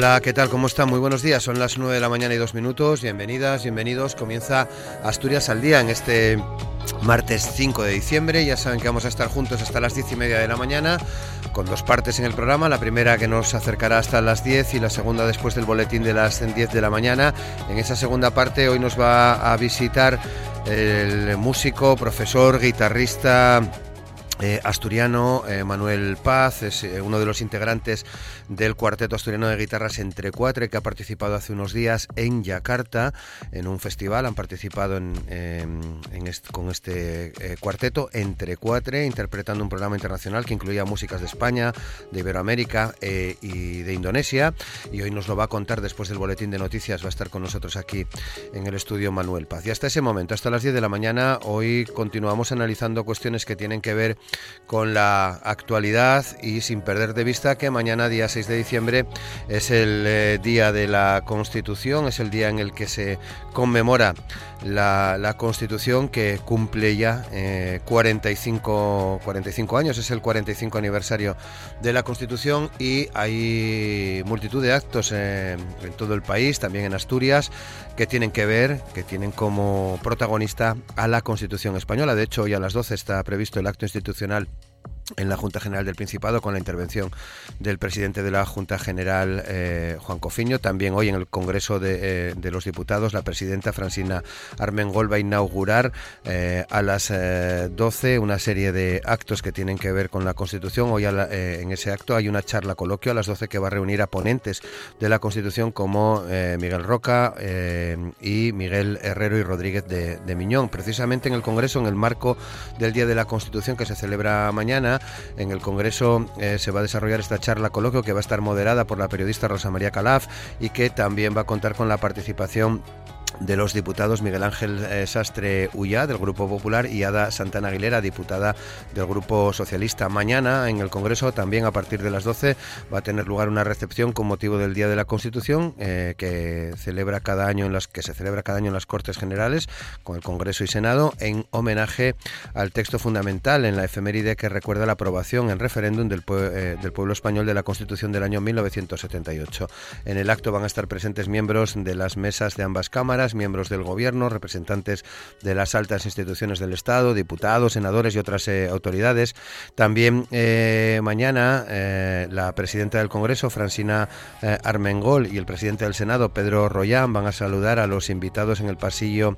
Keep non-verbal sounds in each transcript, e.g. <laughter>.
Hola, ¿qué tal? ¿Cómo están? Muy buenos días. Son las 9 de la mañana y dos minutos. Bienvenidas, bienvenidos. Comienza Asturias al día en este martes 5 de diciembre. Ya saben que vamos a estar juntos hasta las 10 y media de la mañana con dos partes en el programa. La primera que nos acercará hasta las 10 y la segunda después del boletín de las 10 de la mañana. En esa segunda parte hoy nos va a visitar el músico, profesor, guitarrista eh, asturiano, eh, Manuel Paz, es eh, uno de los integrantes del cuarteto asturiano de guitarras Entre Cuatro, que ha participado hace unos días en Yakarta, en un festival. Han participado en, con este cuarteto Entre Cuatro, interpretando un programa internacional que incluía músicas de España, de Iberoamérica y de Indonesia. Y hoy nos lo va a contar después del boletín de noticias. Va a estar con nosotros aquí en el estudio Manuel Paz. Y hasta ese momento, hasta las 10 de la mañana, hoy continuamos analizando cuestiones que tienen que ver con la actualidad y sin perder de vista que mañana, día 6 de diciembre, es el eh, día de la Constitución, es el día en el que se conmemora la, Constitución que cumple ya 45, eh, 45 años, es el 45 aniversario de la Constitución y hay multitud de actos en todo el país, también en Asturias, que tienen que ver, que tienen como protagonista a la Constitución española. De hecho, hoy a las 12 está previsto el acto institucional Nacional en la Junta General del Principado con la intervención del presidente de la Junta General, eh, Juan Cofiño. También hoy en el Congreso de, eh, los Diputados, la presidenta Francina Armengol va a inaugurar eh, a las 12 una serie de actos que tienen que ver con la Constitución. Hoy en ese acto hay una charla coloquio a las 12 que va a reunir a ponentes de la Constitución como Miguel Roca y Miguel Herrero y Rodríguez de, de Miñón. Precisamente en el Congreso, en el marco del Día de la Constitución que se celebra mañana, en el Congreso eh, se va a desarrollar esta charla coloquio que va a estar moderada por la periodista Rosa María Calaf y que también va a contar con la participación de los diputados Miguel Ángel eh, Sastre Ullá del Grupo Popular y Ada Santana Aguilera, diputada del Grupo Socialista. Mañana en el Congreso, también a partir de las 12, va a tener lugar una recepción con motivo del Día de la Constitución eh, que celebra cada año en las que se celebra cada año en las Cortes Generales con el Congreso y Senado en homenaje al texto fundamental en la efeméride que recuerda la aprobación en referéndum del, eh, del pueblo español de la Constitución del año 1978. En el acto van a estar presentes miembros de las mesas de ambas cámaras miembros del Gobierno, representantes de las altas instituciones del Estado, diputados, senadores y otras eh, autoridades. También eh, mañana eh, la presidenta del Congreso, Francina Armengol, y el presidente del Senado, Pedro Royán, van a saludar a los invitados en el pasillo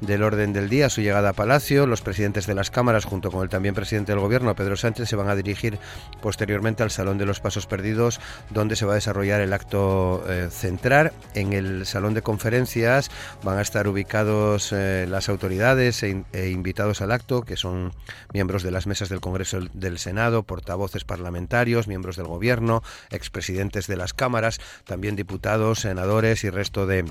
del orden del día, su llegada a Palacio. Los presidentes de las cámaras, junto con el también presidente del Gobierno, Pedro Sánchez, se van a dirigir posteriormente al Salón de los Pasos Perdidos, donde se va a desarrollar el acto central. En el Salón de Conferencias Van a estar ubicados eh, las autoridades e, e, invitados al acto, que son miembros de las mesas del Congreso del Senado, portavoces parlamentarios, miembros del Gobierno, expresidentes de las cámaras, también diputados, senadores y resto de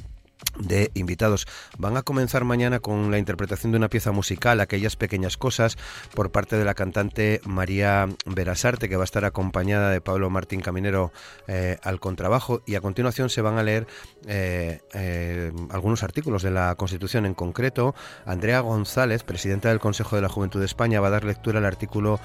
de invitados. Van a comenzar mañana con la interpretación de una pieza musical, Aquellas Pequeñas Cosas, por parte de la cantante María Verasarte, que va a estar acompañada de Pablo Martín Caminero eh, al contrabajo. Y a continuación se van a leer eh, eh, algunos artículos de la Constitución. En concreto, Andrea González, presidenta del Consejo de la Juventud de España, va a dar lectura al artículo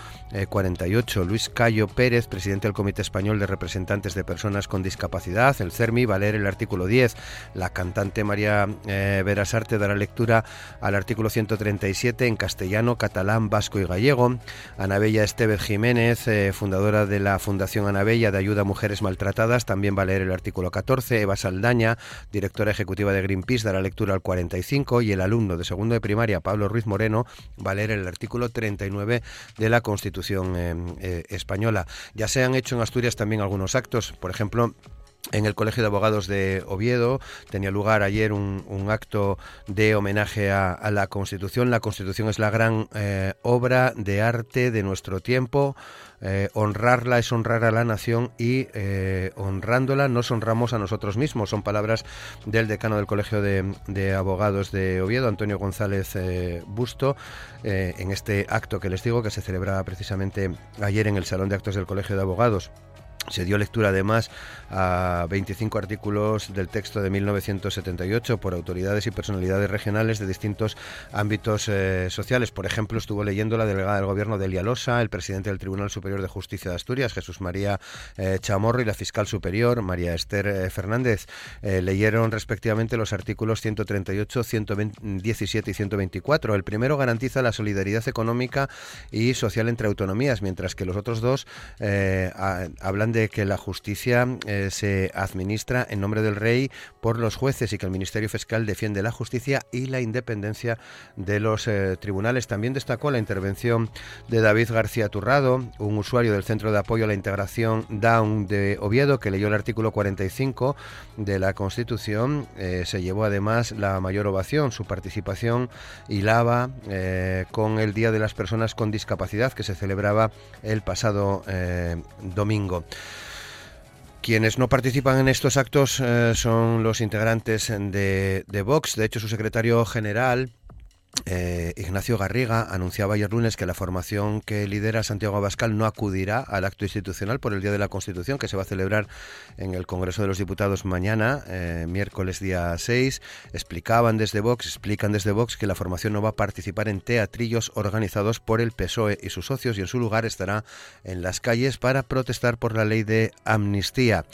48. Luis Cayo Pérez, presidente del Comité Español de Representantes de Personas con Discapacidad, el CERMI, va a leer el artículo 10. La cantante Infante María eh, Verasarte dará lectura al artículo 137 en castellano, catalán, vasco y gallego. Anabella Estevez Jiménez, eh, fundadora de la Fundación Anabella de Ayuda a Mujeres Maltratadas, también va a leer el artículo 14. Eva Saldaña, directora ejecutiva de Greenpeace, dará lectura al 45 y el alumno de segundo de primaria, Pablo Ruiz Moreno, va a leer el artículo 39 de la Constitución eh, española. Ya se han hecho en Asturias también algunos actos, por ejemplo, en el Colegio de Abogados de Oviedo tenía lugar ayer un, acto de homenaje a, la Constitución. La Constitución es la gran eh, obra de arte de nuestro tiempo. Eh, honrarla es honrar a la nación y eh, honrándola nos honramos a nosotros mismos. Son palabras del decano del Colegio de, Abogados de Oviedo, Antonio González Busto, en este acto que les digo que se celebraba precisamente ayer en el Salón de Actos del Colegio de Abogados. Se dio lectura además a 25 artículos del texto de 1978 por autoridades y personalidades regionales de distintos ámbitos eh, sociales. Por ejemplo, estuvo leyendo la delegada del Gobierno de Lialosa, el presidente del Tribunal Superior de Justicia de Asturias, Jesús María eh, Chamorro, y la fiscal superior, María Esther eh, Fernández. leyeron respectivamente los artículos 138, 117 y 124. El primero garantiza la solidaridad económica y social entre autonomías, mientras que los otros dos hablan de que la justicia eh, se administra en nombre del rey por los jueces y que el Ministerio Fiscal defiende la justicia y la independencia de los eh, tribunales. También destacó la intervención de David García Turrado, un usuario del Centro de Apoyo a la Integración Down de Oviedo, que leyó el artículo 45 de la Constitución. Eh, se llevó además la mayor ovación. Su participación hilaba con el Día de las Personas con Discapacidad que se celebraba el pasado domingo. Quienes no participan en estos actos eh, son los integrantes de, de Vox. De hecho, su secretario general, eh, Ignacio Garriga anunciaba ayer lunes que la formación que lidera Santiago Abascal no acudirá al acto institucional por el Día de la Constitución que se va a celebrar en el Congreso de los Diputados mañana, eh, miércoles día 6. Explicaban desde Vox, explican desde Vox que la formación no va a participar en teatrillos organizados por el PSOE y sus socios y en su lugar estará en las calles para protestar por la ley de amnistía.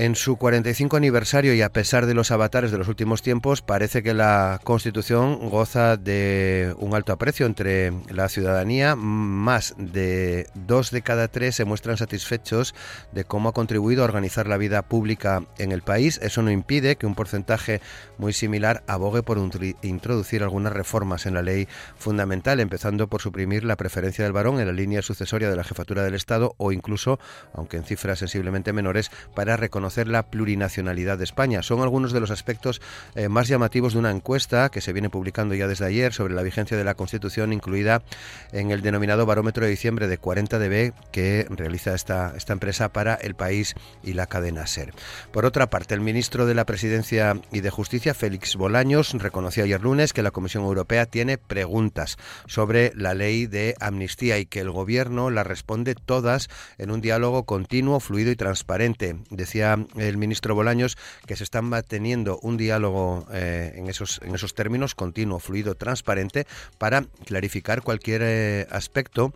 En su 45 aniversario y a pesar de los avatares de los últimos tiempos, parece que la Constitución goza de un alto aprecio entre la ciudadanía. Más de dos de cada tres se muestran satisfechos de cómo ha contribuido a organizar la vida pública en el país. Eso no impide que un porcentaje muy similar abogue por introducir algunas reformas en la ley fundamental, empezando por suprimir la preferencia del varón en la línea sucesoria de la jefatura del Estado o incluso, aunque en cifras sensiblemente menores, para reconocer conocer la plurinacionalidad de España. Son algunos de los aspectos eh, más llamativos de una encuesta que se viene publicando ya desde ayer sobre la vigencia de la Constitución, incluida en el denominado Barómetro de Diciembre de 40DB que realiza esta, esta empresa para el país y la cadena SER. Por otra parte, el ministro de la Presidencia y de Justicia, Félix Bolaños, reconoció ayer lunes que la Comisión Europea tiene preguntas sobre la ley de amnistía y que el Gobierno las responde todas en un diálogo continuo, fluido y transparente. Decía el ministro Bolaños que se está manteniendo un diálogo eh, en, esos, en esos términos continuo, fluido, transparente para clarificar cualquier eh, aspecto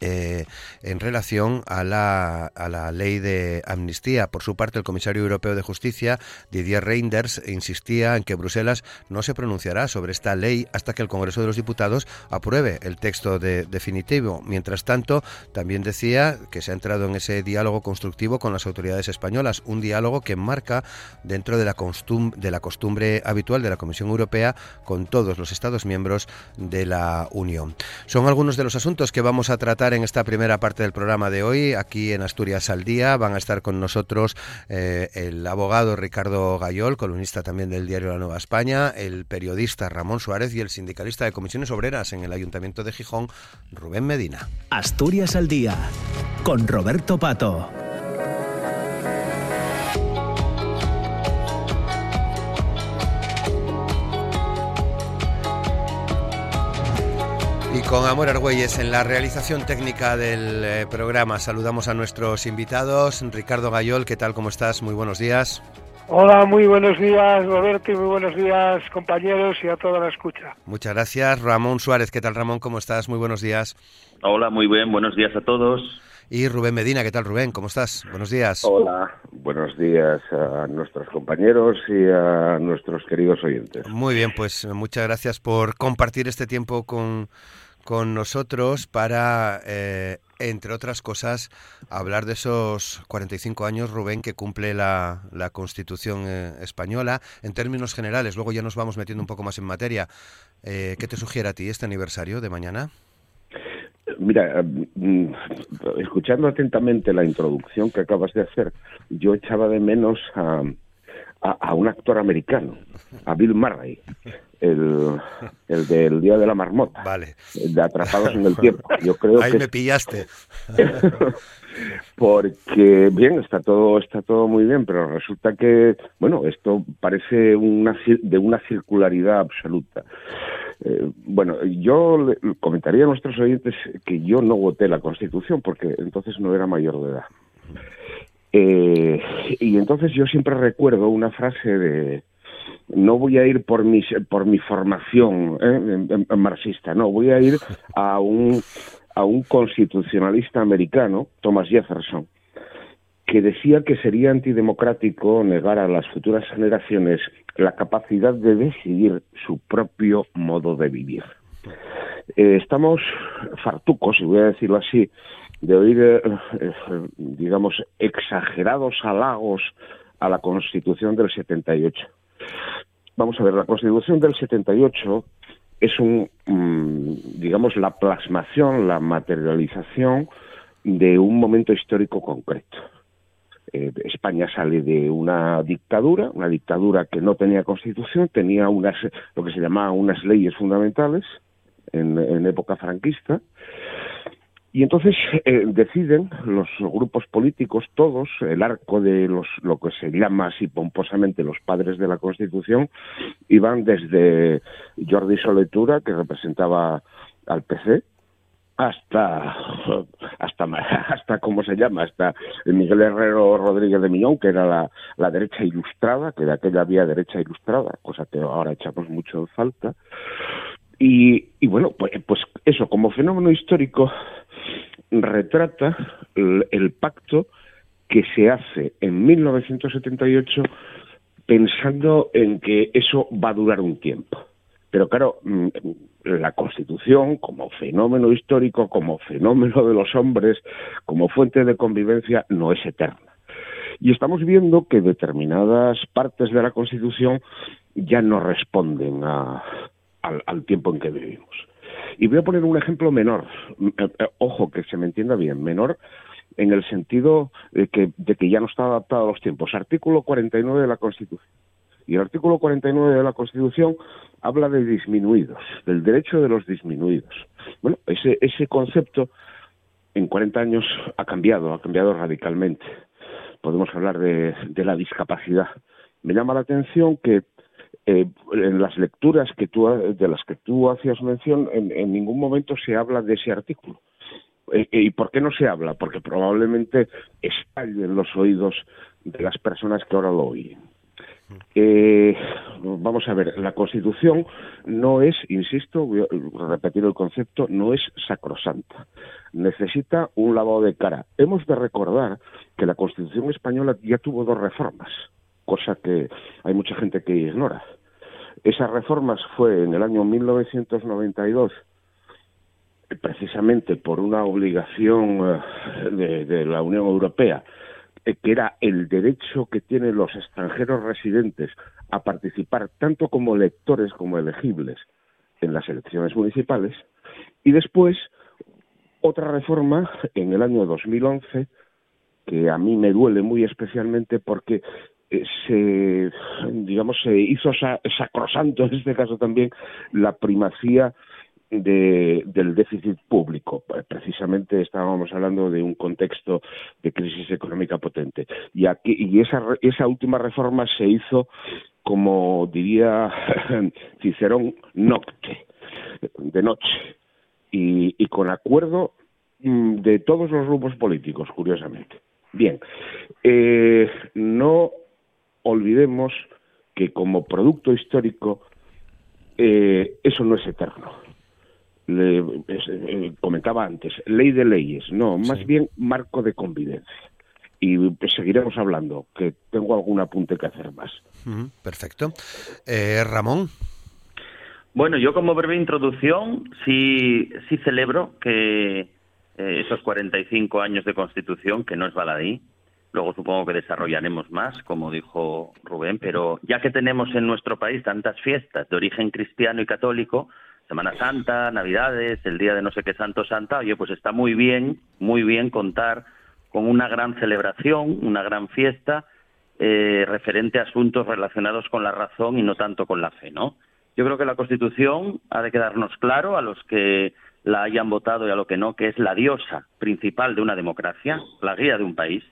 eh, en relación a la, a la ley de amnistía. Por su parte, el comisario europeo de justicia, Didier Reinders, insistía en que Bruselas no se pronunciará sobre esta ley hasta que el Congreso de los Diputados apruebe el texto de, definitivo. Mientras tanto, también decía que se ha entrado en ese diálogo constructivo con las autoridades españolas, un diálogo que marca dentro de la, de la costumbre habitual de la Comisión Europea con todos los Estados miembros de la Unión. Son algunos de los asuntos que vamos a tratar en esta primera parte del programa de hoy, aquí en Asturias al Día. Van a estar con nosotros eh, el abogado Ricardo Gayol, columnista también del diario La Nueva España, el periodista Ramón Suárez y el sindicalista de comisiones obreras en el Ayuntamiento de Gijón, Rubén Medina. Asturias al Día, con Roberto Pato. Con Amor Argüelles en la realización técnica del eh, programa saludamos a nuestros invitados. Ricardo Gayol, ¿qué tal? ¿Cómo estás? Muy buenos días. Hola, muy buenos días Roberto y muy buenos días compañeros y a toda la escucha. Muchas gracias. Ramón Suárez, ¿qué tal Ramón? ¿Cómo estás? Muy buenos días. Hola, muy bien, buenos días a todos. y Rubén Medina. ¿Qué tal, Rubén? ¿Cómo estás? Buenos días. Hola, buenos días a nuestros compañeros y a nuestros queridos oyentes. Muy bien, pues muchas gracias por compartir este tiempo con, con nosotros para, eh, entre otras cosas, hablar de esos 45 años, Rubén, que cumple la, la Constitución eh, española. En términos generales, luego ya nos vamos metiendo un poco más en materia. Eh, ¿Qué te sugiere a ti este aniversario de mañana? Mira, mm, escuchando atentamente la introducción que acabas de hacer, yo echaba de menos a, a, un actor americano, a Bill Murray, el, el del Día de la Marmota, vale. de Atrapados en el <laughs> Tiempo. Yo creo Ahí que me pillaste. <laughs> porque bien está todo está todo muy bien pero resulta que bueno esto parece una de una circularidad absoluta eh, bueno yo le comentaría a nuestros oyentes que yo no voté la constitución porque entonces no era mayor de edad eh, y entonces yo siempre recuerdo una frase de no voy a ir por mi por mi formación ¿eh? marxista no voy a ir a un a un constitucionalista americano Thomas Jefferson que decía que sería antidemocrático negar a las futuras generaciones la capacidad de decidir su propio modo de vivir. Eh, estamos fartucos, y voy a decirlo así, de oír, eh, eh, digamos, exagerados halagos a la Constitución del 78. Vamos a ver, la Constitución del 78 es un, mm, digamos, la plasmación, la materialización de un momento histórico concreto. Eh, España sale de una dictadura, una dictadura que no tenía constitución, tenía unas, lo que se llamaba unas leyes fundamentales en, época franquista, y entonces eh, deciden los grupos políticos, todos, el arco de los, lo que se llama así pomposamente los padres de la Constitución, iban desde Jordi Soletura, que representaba al PC, hasta hasta hasta cómo se llama hasta Miguel Herrero Rodríguez de Miñón que era la, la derecha ilustrada que de aquella había derecha ilustrada cosa que ahora echamos mucho en falta. Y, y bueno pues, pues eso como fenómeno histórico retrata el, pacto que se hace en 1978 pensando en que eso va a durar un tiempo pero claro, mm, la Constitución, como fenómeno histórico, como fenómeno de los hombres, como fuente de convivencia, no es eterna. Y estamos viendo que determinadas partes de la Constitución ya no responden al, tiempo en que vivimos. Y voy a poner un ejemplo menor, eh, eh, ojo que se me entienda bien, menor en el sentido de que, de que ya no está adaptado a los tiempos. Artículo 49 de la Constitución. Y el artículo 49 de la Constitución habla de disminuidos, del derecho de los disminuidos. Bueno, ese, ese concepto en 40 años ha cambiado, ha cambiado radicalmente. Podemos hablar de, de la discapacidad. Me llama la atención que eh, en las lecturas que tú, de las que tú hacías mención, en, en ningún momento se habla de ese artículo. Eh, ¿Y por qué no se habla? Porque probablemente estalle en los oídos de las personas que ahora lo oyen. Eh, vamos a ver, la Constitución no es, insisto, voy a repetir el concepto, no es sacrosanta. Necesita un lavado de cara. Hemos de recordar que la Constitución española ya tuvo dos reformas, cosa que hay mucha gente que ignora. Esas reformas fue en el año 1992 precisamente por una obligación eh, de, de la Unión Europea eh, que era el derecho que tienen los extranjeros residentes a participar tanto como electores como elegibles en las elecciones municipales, y después otra reforma en el año 2011 que a mí me duele muy especialmente porque eh, se digamos se hizo sacrosanto <laughs> en este caso también la primacía de, del déficit público. Precisamente estábamos hablando de un contexto de crisis económica potente. Y, aquí, y esa, esa última reforma se hizo, como diría <laughs> Cicerón, nocte, de noche, y, y con acuerdo mm, de todos los grupos políticos, curiosamente. Bien, eh, no olvidemos que como producto histórico eh, eso no es eterno eh, comentaba antes, ley de leyes, no, más bien marco de convivencia. Y pues, seguiremos hablando, que tengo algún apunte que hacer más. perfecto. Eh, Ramón. Bueno, yo como breve introducción sí, sí celebro que eh, esos 45 años de Constitución, que no es baladí, luego supongo que desarrollaremos más, como dijo Rubén, pero ya que tenemos en nuestro país tantas fiestas de origen cristiano y católico, Semana Santa, Navidades, el día de no sé qué Santo Santa, oye, pues está muy bien, muy bien contar con una gran celebración, una gran fiesta eh, referente a asuntos relacionados con la razón y no tanto con la fe, ¿no? Yo creo que la Constitución ha de quedarnos claro a los que la hayan votado y a lo que no, que es la diosa principal de una democracia, la guía de un país.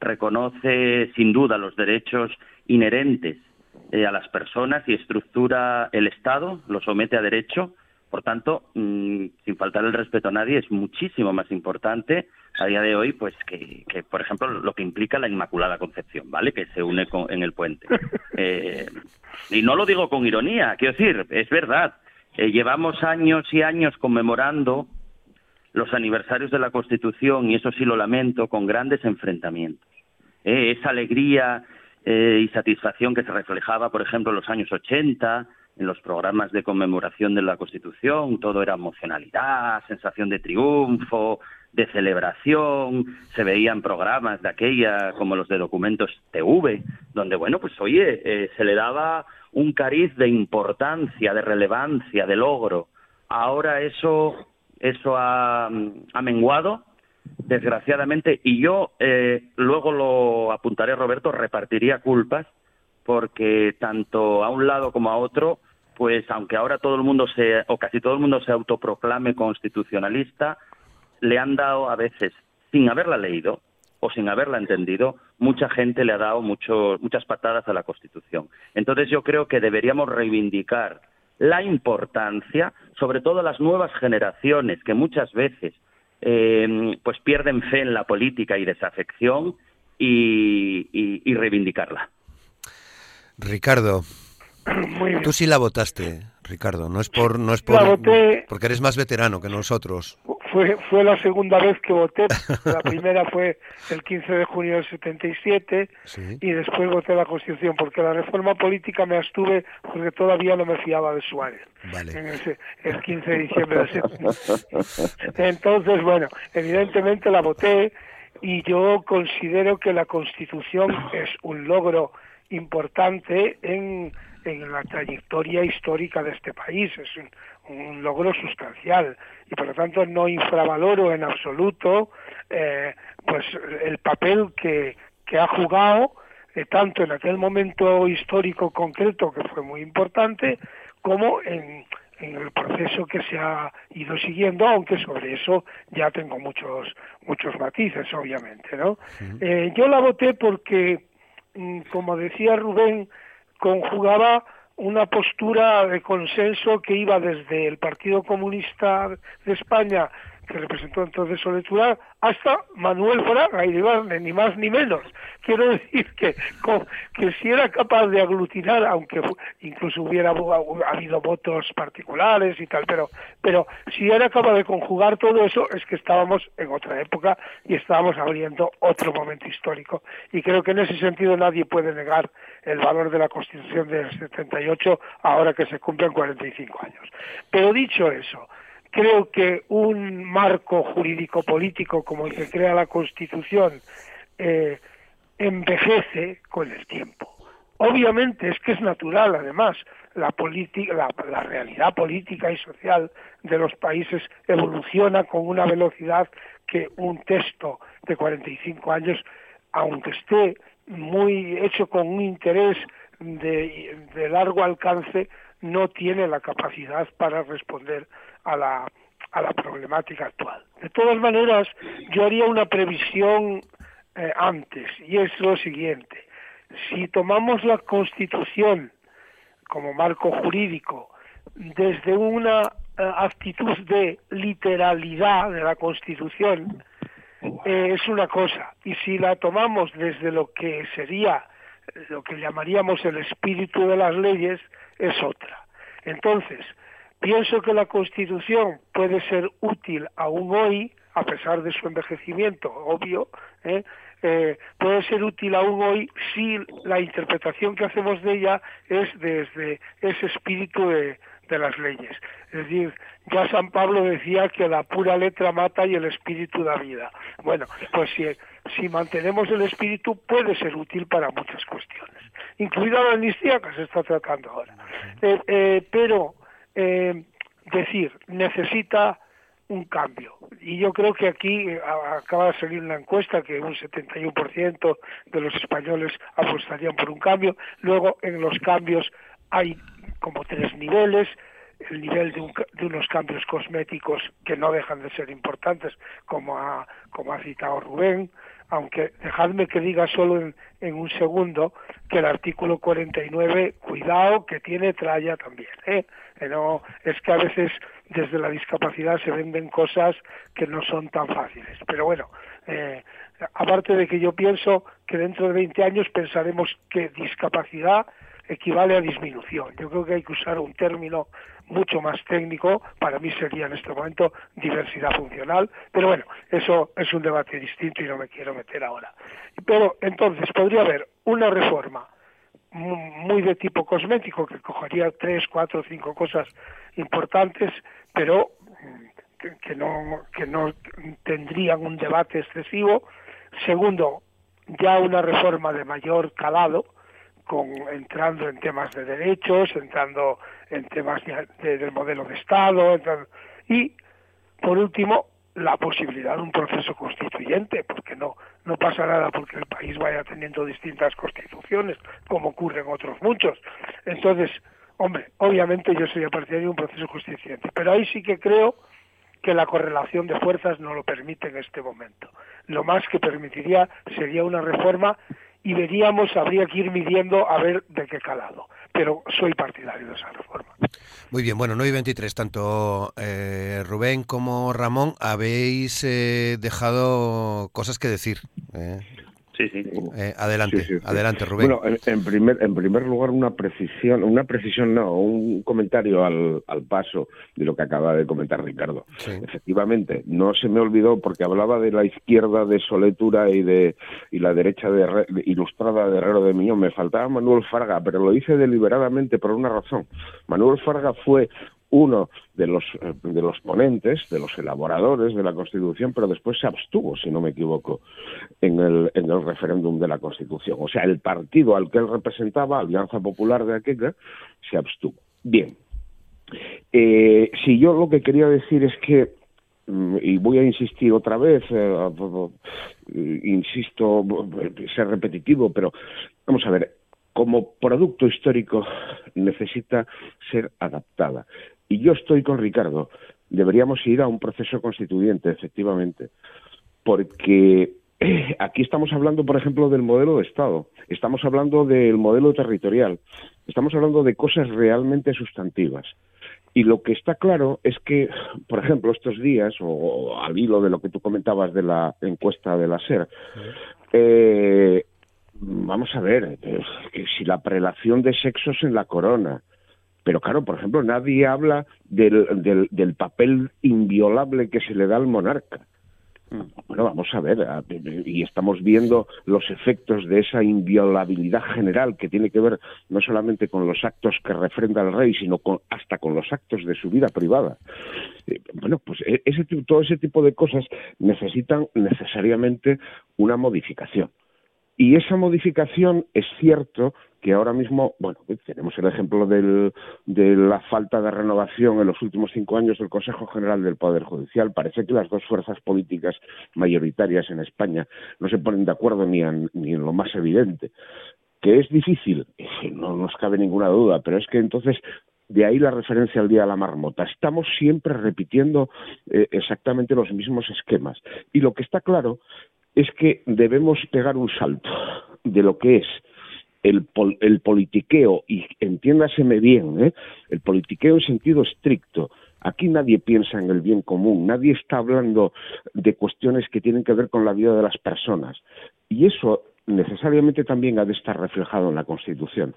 Reconoce sin duda los derechos inherentes eh, a las personas y estructura el Estado, lo somete a derecho. Por tanto, mm, sin faltar el respeto a nadie, es muchísimo más importante a día de hoy, pues que, por ejemplo, lo que implica la Inmaculada Concepción, ¿vale? Que se une en el puente. <laughs> Eh, y no lo digo con ironía, quiero decir, es verdad. Eh, llevamos años y años conmemorando los aniversarios de la Constitución, y eso sí lo lamento, con grandes enfrentamientos. Esa alegría eh, y satisfacción que se reflejaba, por ejemplo, en los años 80, en los programas de conmemoración de la Constitución, todo era emocionalidad, sensación de triunfo, de celebración, se veían programas de aquella como los de documentos TV, donde, bueno, pues oye, eh, se le daba un cariz de importancia, de relevancia, de logro. Ahora eso, eso ha menguado desgraciadamente, y yo eh, luego lo apuntaré, Roberto, repartiría culpas, porque tanto a un lado como a otro, pues aunque ahora todo el mundo se, o casi todo el mundo se autoproclame constitucionalista, le han dado a veces, sin haberla leído o sin haberla entendido, mucha gente le ha dado mucho, muchas patadas a la Constitución. Entonces yo creo que deberíamos reivindicar la importancia, sobre todo las nuevas generaciones que muchas veces eh, pues pierden fe en la política y desafección y, reivindicarla. Ricardo, tú sí la votaste, Ricardo, no es por no es por porque eres más veterano que nosotros fue, fue la segunda vez que voté. La primera fue el 15 de junio del 77 y después voté la Constitución, porque la reforma política me abstuve porque todavía no me fiaba de Suárez. En ese, el 15 de diciembre del 77. Entonces, bueno, evidentemente la voté y yo considero que la Constitución es un logro importante en, en la trayectoria histórica de este país. Es un, un logro sustancial y por lo tanto no infravaloro en absoluto eh, pues el papel que, que ha jugado eh, tanto en aquel momento histórico concreto que fue muy importante como en, en el proceso que se ha ido siguiendo, aunque sobre eso ya tengo muchos muchos matices, obviamente, ¿no? Eh, yo la voté porque, mm, como decía Rubén, conjugaba una postura de consenso que iba desde el Partido Comunista de España que representó entonces Soletura, hasta Manuel Fraga, y ni más ni menos. Quiero decir que, que si era capaz de aglutinar, aunque incluso hubiera habido votos particulares y tal, pero, pero si era capaz de conjugar todo eso, es que estábamos en otra época y estábamos abriendo otro momento histórico. Y creo que en ese sentido nadie puede negar el valor de la Constitución del 78 ahora que se cumplen 45 años. Pero dicho eso, creo que un marco jurídico político como el que crea la Constitución eh, envejece con el tiempo. Obviamente es que es natural, además, la, la, la, realidad política y social de los países evoluciona con una velocidad que un texto de 45 años, aunque esté muy hecho con un interés de, largo alcance, no tiene la capacidad para responder a la, a la problemática actual. De todas maneras, yo haría una previsión eh, antes, y es lo siguiente. Si tomamos la Constitución como marco jurídico desde una eh, actitud de literalidad de la Constitución, eh, es una cosa. Y si la tomamos desde lo que sería, lo que llamaríamos el espíritu de las leyes, es otra. Entonces, Pienso que la Constitución puede ser útil aún hoy, a pesar de su envejecimiento, obvio, ¿eh? Eh, puede ser útil aún hoy si la interpretación que hacemos de ella es desde ese espíritu de, de las leyes. Es decir, ya San Pablo decía que la pura letra mata y el espíritu da vida. Bueno, pues si, si mantenemos el espíritu puede ser útil para muchas cuestiones, incluida la amnistía que se está tratando ahora. Eh, eh, pero eh, decir, necesita un cambio. Y yo creo que aquí acaba de salir una encuesta que un 71% de los españoles apostarían por un cambio. Luego, en los cambios hay como tres niveles, el nivel de, unos cambios cosméticos que no dejan de ser importantes, como ha, como ha citado Rubén, aunque dejadme que diga solo en, en, un segundo que el artículo 49, cuidado, que tiene tralla también. ¿eh? No, es que a veces desde la discapacidad se venden cosas que no son tan fáciles. Pero bueno, eh, aparte de que yo pienso que dentro de 20 años pensaremos que discapacidad equivale a disminución. Yo creo que hay que usar un término mucho más técnico, para mí sería en este momento diversidad funcional, pero bueno, eso es un debate distinto y no me quiero meter ahora. Pero entonces podría haber una reforma muy de tipo cosmético que cogería tres, cuatro, cinco cosas importantes, pero mm, que, no que no tendrían un debate excesivo. Segundo, ya una reforma de mayor calado, con, entrando en temas de derechos, entrando en temas del modelo de Estado, y por último, la posibilidad de un proceso constituyente, porque no, no pasa nada porque el país vaya teniendo distintas constituciones, como ocurre en otros muchos. Entonces, hombre, obviamente yo sería partidario de un proceso constituyente, pero ahí sí que creo que la correlación de fuerzas no lo permite en este momento. Lo más que permitiría sería una reforma y veríamos, habría que ir midiendo a ver de qué calado. Pero soy partidario de esa reforma. Muy bien, bueno, 9 y 23, tanto eh, Rubén como Ramón habéis eh, dejado cosas que decir. Eh. Sí, sí. Eh, adelante, adelante, Rubén. Bueno, en, primer, en primer lugar, una precisión, una precisión no, un comentario al, al paso de lo que acaba de comentar Ricardo. Efectivamente, no se me olvidó porque hablaba de la izquierda de Soletura y de y la derecha de, ilustrada de Herrero de Miñón. Me faltaba Manuel Farga, pero lo hice deliberadamente por una razón. Manuel Farga fue uno de los, eh, de los ponentes, de los elaboradores de la Constitución, pero después se abstuvo, si no me equivoco, en el, en el referéndum de la Constitución. O sea, el partido al que él representaba, Alianza Popular de aquella, se abstuvo. Bien. Eh, si yo lo que quería decir es que mm, y voy a insistir otra vez, eh, insisto, ser repetitivo, pero vamos a ver, como producto histórico necesita ser adaptada. Y yo estoy con Ricardo. Deberíamos ir a un proceso constituyente, efectivamente, porque aquí estamos hablando, por ejemplo, del modelo de Estado, estamos hablando del modelo territorial, estamos hablando de cosas realmente sustantivas. Y lo que está claro es que, por ejemplo, estos días, o, al hilo de lo que tú comentabas de la encuesta de la SER, eh, vamos a ver, eh, que si la prelación de sexos en la corona, pero claro, por ejemplo, nadie habla del, del, papel inviolable que se le da al monarca. Bueno, vamos a ver, y estamos viendo los efectos de esa inviolabilidad general que tiene que ver no solamente con los actos que refrenda el rey, sino con, hasta con los actos de su vida privada. Eh, bueno, pues e, ese, todo ese tipo de cosas necesitan necesariamente una modificación. Y esa modificación es cierto que ahora mismo, bueno, tenemos el ejemplo del, de la falta de renovación en los últimos cinco años del Consejo General del Poder Judicial. Parece que las dos fuerzas políticas mayoritarias en España no se ponen de acuerdo ni en, ni en lo más evidente. Que es difícil, no nos cabe ninguna duda, pero es que entonces de ahí la referencia al día de la marmota. Estamos siempre repitiendo eh, exactamente los mismos esquemas. Y lo que está claro es que debemos pegar un salto de lo que es el, el politiqueo, y entiéndaseme bien, ¿eh? el politiqueo en sentido estricto. Aquí nadie piensa en el bien común, nadie está hablando de cuestiones que tienen que ver con la vida de las personas. Y eso necesariamente también ha de estar reflejado en la Constitución.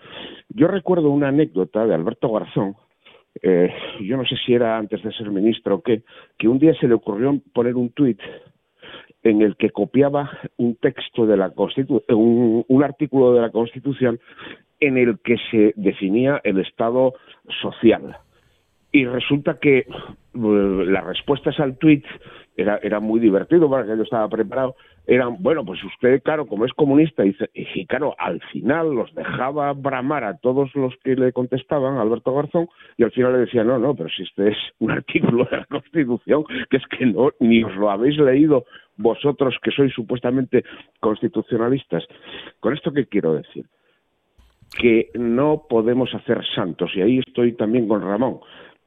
Yo recuerdo una anécdota de Alberto Garzón, eh, yo no sé si era antes de ser ministro o qué, que un día se le ocurrió poner un tuit en el que copiaba un texto de la Constitución, un, artículo de la Constitución en el que se definía el Estado social. Y resulta que eh, las respuestas al tuit era, era muy divertido para que yo estaba preparado eran, bueno, pues usted, claro, como es comunista, y, y claro, al final los dejaba bramar a todos los que le contestaban, Alberto Garzón, y al final le decía, no, no, pero si este es un <laughs> artículo de la Constitución, que es que no, ni os lo habéis leído vosotros que sois supuestamente constitucionalistas. ¿Con esto qué quiero decir? Que no podemos hacer santos, y ahí estoy también con Ramón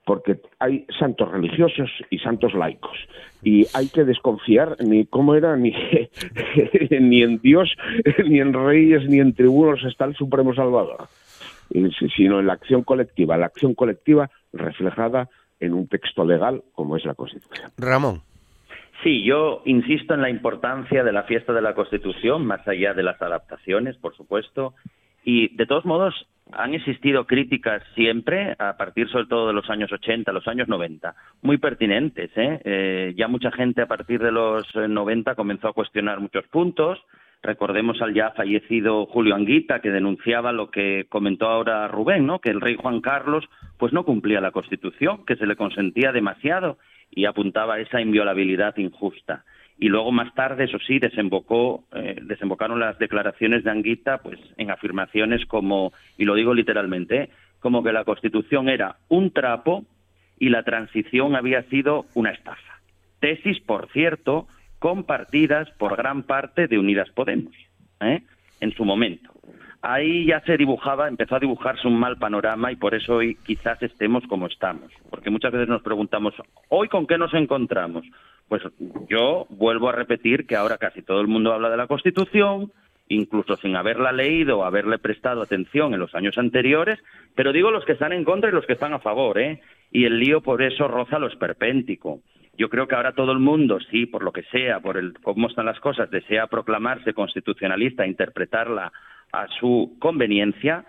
porque hay santos religiosos y santos laicos y hay que desconfiar ni cómo era ni <laughs> ni en Dios ni en reyes ni en tribunos está el supremo salvador sino en la acción colectiva la acción colectiva reflejada en un texto legal como es la Constitución Ramón Sí, yo insisto en la importancia de la fiesta de la Constitución, más allá de las adaptaciones, por supuesto, y de todos modos, han existido críticas siempre, a partir sobre todo de los años 80, los años 90, muy pertinentes. ¿eh? ¿eh? ya mucha gente a partir de los 90 comenzó a cuestionar muchos puntos. Recordemos al ya fallecido Julio Anguita, que denunciaba lo que comentó ahora Rubén, ¿no? que el rey Juan Carlos pues no cumplía la Constitución, que se le consentía demasiado y apuntaba a esa inviolabilidad injusta y luego más tarde, eso sí, desembocó, eh, desembocaron las declaraciones de Anguita pues, en afirmaciones como, y lo digo literalmente, como que la Constitución era un trapo y la transición había sido una estafa. Tesis, por cierto, compartidas por gran parte de Unidas Podemos, ¿eh? en su momento. Ahí ya se dibujaba, empezó a dibujarse un mal panorama y por eso hoy quizás estemos como estamos. Porque muchas veces nos preguntamos, ¿hoy con qué nos encontramos? Pues yo vuelvo a repetir que ahora casi todo el mundo habla de la Constitución, incluso sin haberla leído o haberle prestado atención en los años anteriores, pero digo los que están en contra y los que están a favor, ¿eh? Y el lío por eso roza lo esperpéntico. Yo creo que ahora todo el mundo, sí, por lo que sea, por el cómo están las cosas, desea proclamarse constitucionalista, interpretarla a su conveniencia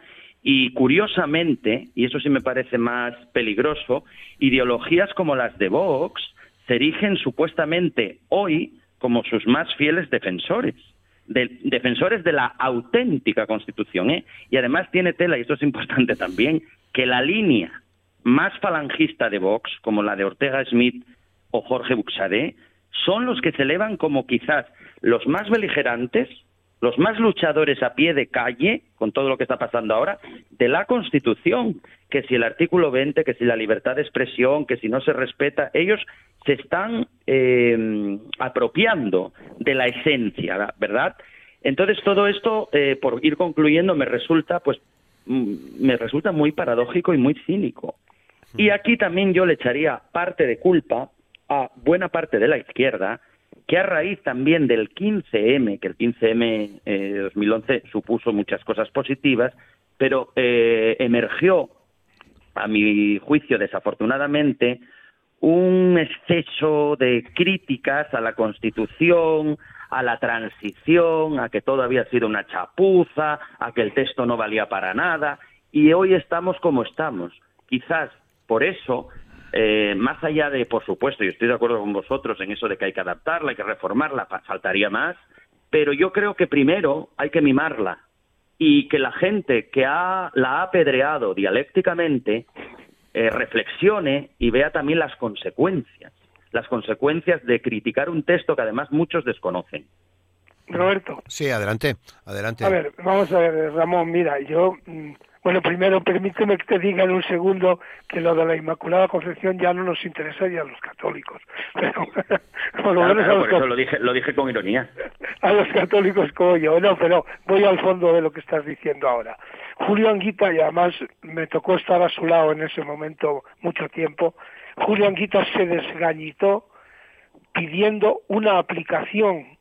y curiosamente, y eso sí me parece más peligroso, ideologías como las de Vox se erigen supuestamente hoy como sus más fieles defensores, defensores de la auténtica Constitución. ¿eh? Y además tiene tela, y esto es importante también, que la línea más falangista de Vox, como la de Ortega Smith Jorge Buxadé, son los que se elevan como quizás los más beligerantes, los más luchadores a pie de calle, con todo lo que está pasando ahora, de la Constitución, que si el artículo 20, que si la libertad de expresión, que si no se respeta, ellos se están eh, apropiando de la esencia, ¿verdad? Entonces todo esto, eh, por ir concluyendo, me resulta, pues, mm, me resulta muy paradójico y muy cínico. Y aquí también yo le echaría parte de culpa a buena parte de la izquierda, que a raíz también del 15M, que el 15M eh, de 2011 supuso muchas cosas positivas, pero emergió, a mi juicio, desafortunadamente, un exceso de críticas a la Constitución, a la transición, a que todo había sido una chapuza, a que el texto no valía para nada, y hoy estamos como estamos. Quizás por eso, eh, más allá de, por supuesto, y estoy de acuerdo con vosotros en eso de que hay que adaptarla, hay que reformarla, faltaría más, pero yo creo que primero hay que mimarla y que la gente que ha, la ha apedreado dialécticamente eh, reflexione y vea también las consecuencias, las consecuencias de criticar un texto que además muchos desconocen. Roberto. Sí, adelante, adelante. A ver, vamos a ver, Ramón, mira, yo, mm, bueno, primero permíteme que te diga en un segundo que lo de la Inmaculada Concepción ya no nos interesa ya a los católicos, <laughs> pero por lo menos a los por eso lo dije, lo dije con ironía. <laughs> A los católicos como yo, no, pero voy al fondo de lo que estás diciendo ahora. Julio Anguita, y además me tocó estar a su lado en ese momento mucho tiempo, Julio Anguita se desgañitó pidiendo una aplicación,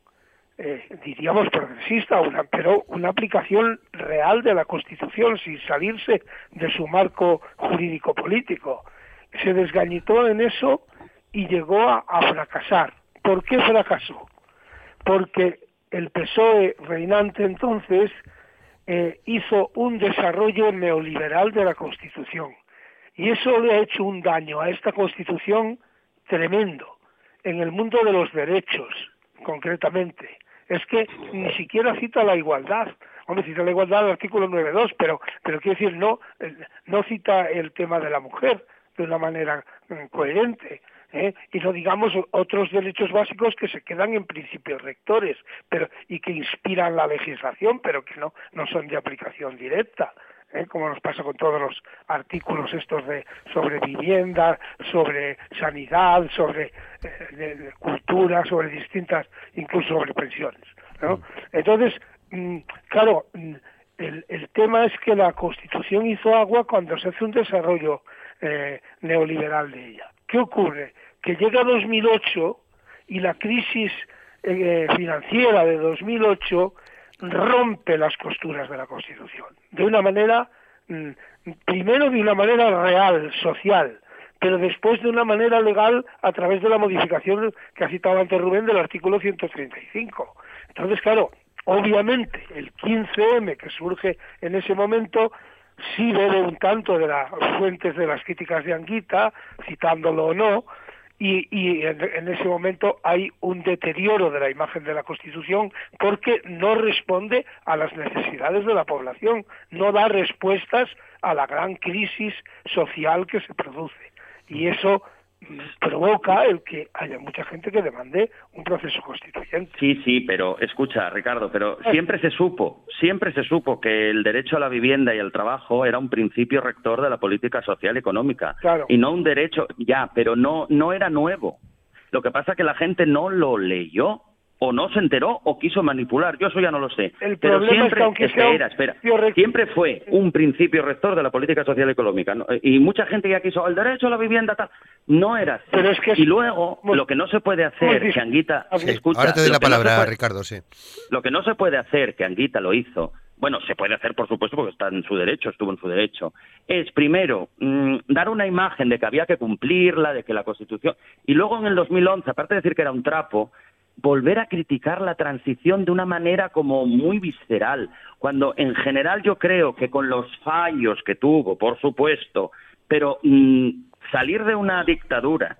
eh, diríamos progresista, una, pero una aplicación real de la Constitución, sin salirse de su marco jurídico-político. Se desgañitó en eso y llegó a, fracasar. ¿Por qué fracasó? Porque el PSOE reinante entonces eh, hizo un desarrollo neoliberal de la Constitución Y eso le ha hecho un daño a esta Constitución tremendo en el mundo de los derechos, concretamente. Es que ni siquiera cita la igualdad. Hombre, cita la igualdad el artículo 9.2, pero, pero quiero decir, no, no cita el tema de la mujer de una manera mm, coherente. ¿eh? y no digamos otros derechos básicos que se quedan en principios rectores pero y que inspiran la legislación pero que no no son de aplicación directa ¿eh? como nos pasa con todos los artículos estos de sobre vivienda sobre sanidad sobre eh, cultura sobre distintas incluso sobre pensiones ¿no? Mm. entonces mm, claro mm, el, el tema es que la Constitución hizo agua cuando se hace un desarrollo neoliberal de ella. ¿Qué ocurre? que llega 2008 y la crisis eh, financiera de 2008 rompe las costuras de la Constitución. De una manera, mm, primero de una manera real, social, pero después de una manera legal a través de la modificación que ha citado antes Rubén del artículo 135. Entonces, claro, obviamente el 15M que surge en ese momento sí bebe un tanto de las fuentes de las críticas de Anguita, citándolo o no, y, en, ese momento hay un deterioro de la imagen de la Constitución porque no responde a las necesidades de la población, no da respuestas a la gran crisis social que se produce. Y eso provoca el que haya mucha gente que demande un proceso constituyente. Sí, sí, pero escucha, Ricardo, pero eh. siempre se supo, siempre se supo que el derecho a la vivienda y al trabajo era un principio rector de la política social y económica y no un derecho, ya, pero no no era nuevo. Lo que pasa es que la gente no lo leyó o no se enteró o quiso manipular, yo eso ya no lo sé. Pero siempre, espera, espera, siempre fue un principio rector de la política social y económica. Y mucha gente ya quiso el derecho a la vivienda, tal. No era así. y luego, lo que no se puede hacer, que Anguita, escucha... Ahora te doy la palabra, Ricardo, sí. Lo que no se puede hacer, que Anguita lo hizo, bueno, se puede hacer, por supuesto, porque está en su derecho, estuvo en su derecho, es primero mm, dar una imagen de que había que cumplirla, de que la Constitución. Y luego en el 2011, aparte de decir que era un trapo, volver a criticar la transición de una manera como muy visceral, cuando en general yo creo que con los fallos que tuvo, por supuesto, pero mm, salir de una dictadura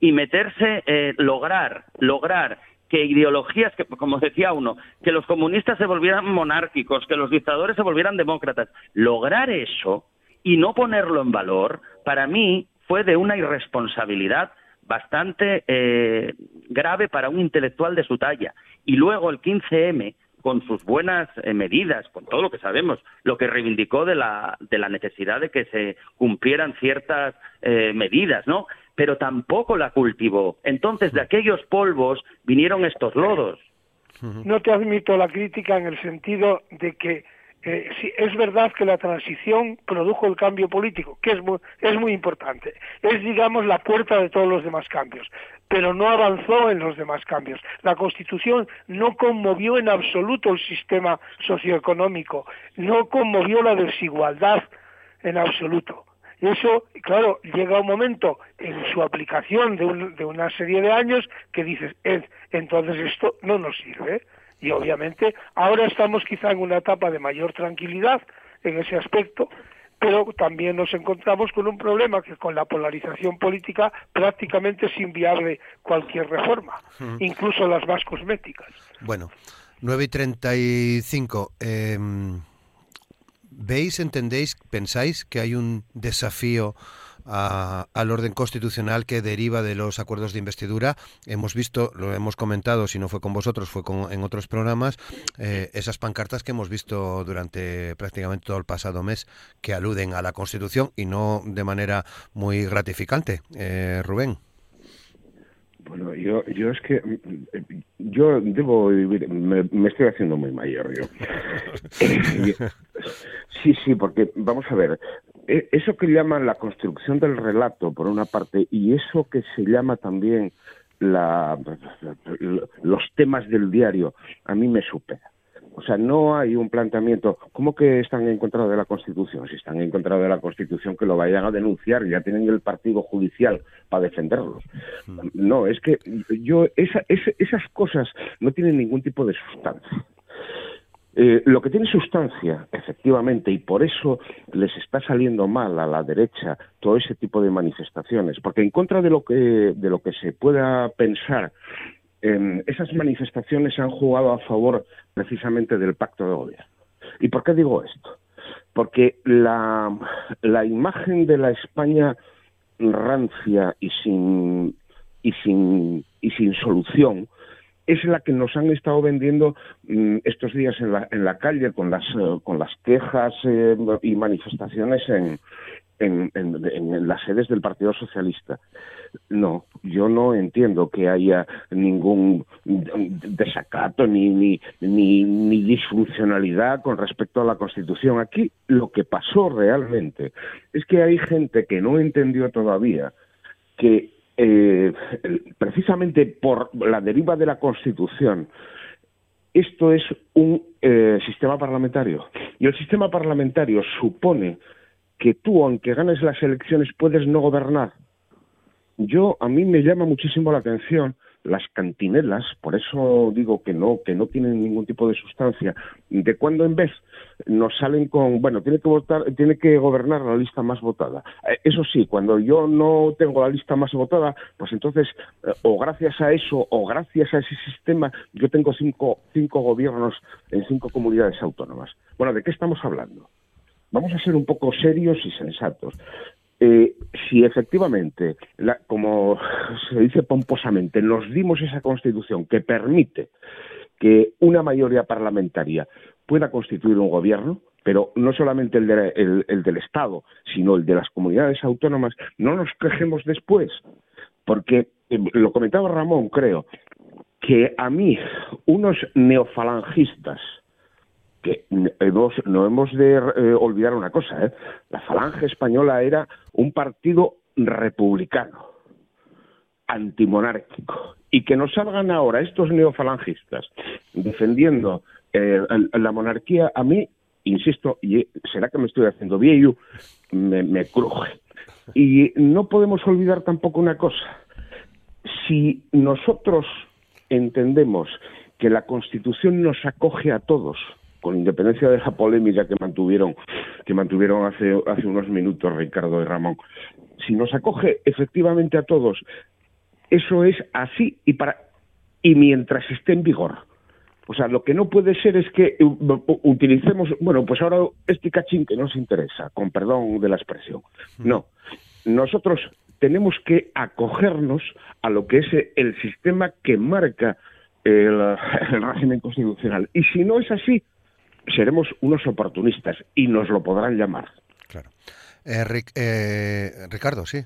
y meterse, eh, lograr, lograr que ideologías, que, como decía uno, que los comunistas se volvieran monárquicos, que los dictadores se volvieran demócratas, lograr eso y no ponerlo en valor, para mí fue de una irresponsabilidad bastante eh, grave para un intelectual de su talla. Y luego el 15M, con sus buenas eh, medidas, con todo lo que sabemos, lo que reivindicó de la, de la necesidad de que se cumplieran ciertas eh, medidas, ¿no? Pero tampoco la cultivó. Entonces, de aquellos polvos vinieron estos lodos. No te admito la crítica en el sentido de que eh, sí, es verdad que la transición produjo el cambio político, que es muy, es muy importante. Es, digamos, la puerta de todos los demás cambios, pero no avanzó en los demás cambios. La Constitución no conmovió en absoluto el sistema socioeconómico, no conmovió la desigualdad en absoluto. Y eso, claro, llega un momento en su aplicación de, de una serie de años que dices, entonces esto no nos sirve y obviamente ahora estamos quizá en una etapa de mayor tranquilidad en ese aspecto, pero también nos encontramos con un problema que con la polarización política prácticamente es inviable cualquier reforma, incluso las más cosméticas. Bueno, 9 y 35. Eh, ¿Veis, entendéis, pensáis que hay un desafío al orden constitucional que deriva de los acuerdos de investidura. Hemos visto, lo hemos comentado, si no fue con vosotros, fue con, en otros programas, eh, esas pancartas que hemos visto durante prácticamente todo el pasado mes que aluden a la Constitución y no de manera muy gratificante. Eh, Rubén. Bueno, yo, yo es que yo debo vivir, me, me estoy haciendo muy mayor yo. <laughs> <laughs> sí, sí, porque vamos a ver, eso que llaman la construcción del relato, por una parte, y eso que se llama también la, los temas del diario, a mí me supera. O sea, no hay un planteamiento, ¿cómo que están en contra de la Constitución? Si están en contra de la Constitución, que lo vayan a denunciar, ya tienen el partido judicial para defenderlos. No, es que yo, esa, esas cosas no tienen ningún tipo de sustancia. Eh, lo que tiene sustancia, efectivamente, y por eso les está saliendo mal a la derecha todo ese tipo de manifestaciones, porque en contra de lo que, de lo que se pueda pensar, esas manifestaciones han jugado a favor precisamente del pacto de gobierno. ¿Y por qué digo esto? Porque la, la imagen de la España rancia y sin, y sin, y sin solución es la que nos han estado vendiendo mm, estos días en la, en la calle con las, eh, con las quejas eh, y manifestaciones en, en, en, las sedes del Partido Socialista. No, yo no entiendo que haya ningún desacato ni, ni, ni, ni, disfuncionalidad con respecto a la Constitución. Aquí lo que pasó realmente es que hay gente que no entendió todavía que eh, precisamente por la deriva de la Constitución, esto es un eh, sistema parlamentario. Y el sistema parlamentario supone que tú, aunque ganes las elecciones, puedes no gobernar. Yo, a mí me llama muchísimo la atención las cantinelas, por eso digo que no, que no tienen ningún tipo de sustancia, de cuando en vez nos salen con, bueno, tiene que votar, tiene que gobernar la lista más votada. Eh, eso sí, cuando yo no tengo la lista más votada, pues entonces, eh, o gracias a eso, o gracias a ese sistema, yo tengo cinco, cinco gobiernos en cinco comunidades autónomas. Bueno, ¿de qué estamos hablando? Vamos a ser un poco serios y sensatos. Eh, si efectivamente, como <laughs> se dice pomposamente, nos dimos esa constitución que permite que una mayoría parlamentaria pueda constituir un gobierno, pero no solamente el, el, del Estado, sino el de las comunidades autónomas, no nos quejemos después, porque eh, lo comentaba Ramón, creo, que a mí unos neofalangistas que no hemos de eh, olvidar una cosa, ¿eh? la Falange Española era un partido republicano, antimonárquico, y que nos salgan ahora estos neofalangistas defendiendo eh, la monarquía, a mí, insisto, y será que me estoy haciendo viejo, me cruje. Y no podemos olvidar tampoco una cosa, si nosotros entendemos que la Constitución nos acoge a todos, con independencia de esa polémica que mantuvieron, que mantuvieron hace, hace unos minutos Ricardo y Ramón, si nos acoge efectivamente a todos, eso es así y para y mientras esté en vigor. O sea, lo que no puede ser es que utilicemos, bueno, pues ahora este cachín que nos interesa, con perdón de la expresión. No, nosotros tenemos que acogernos a lo que es el sistema que marca el, el régimen constitucional. Y si no es así, seremos unos oportunistas y nos lo podrán llamar. Claro. Eh, eh, Ricardo, sí.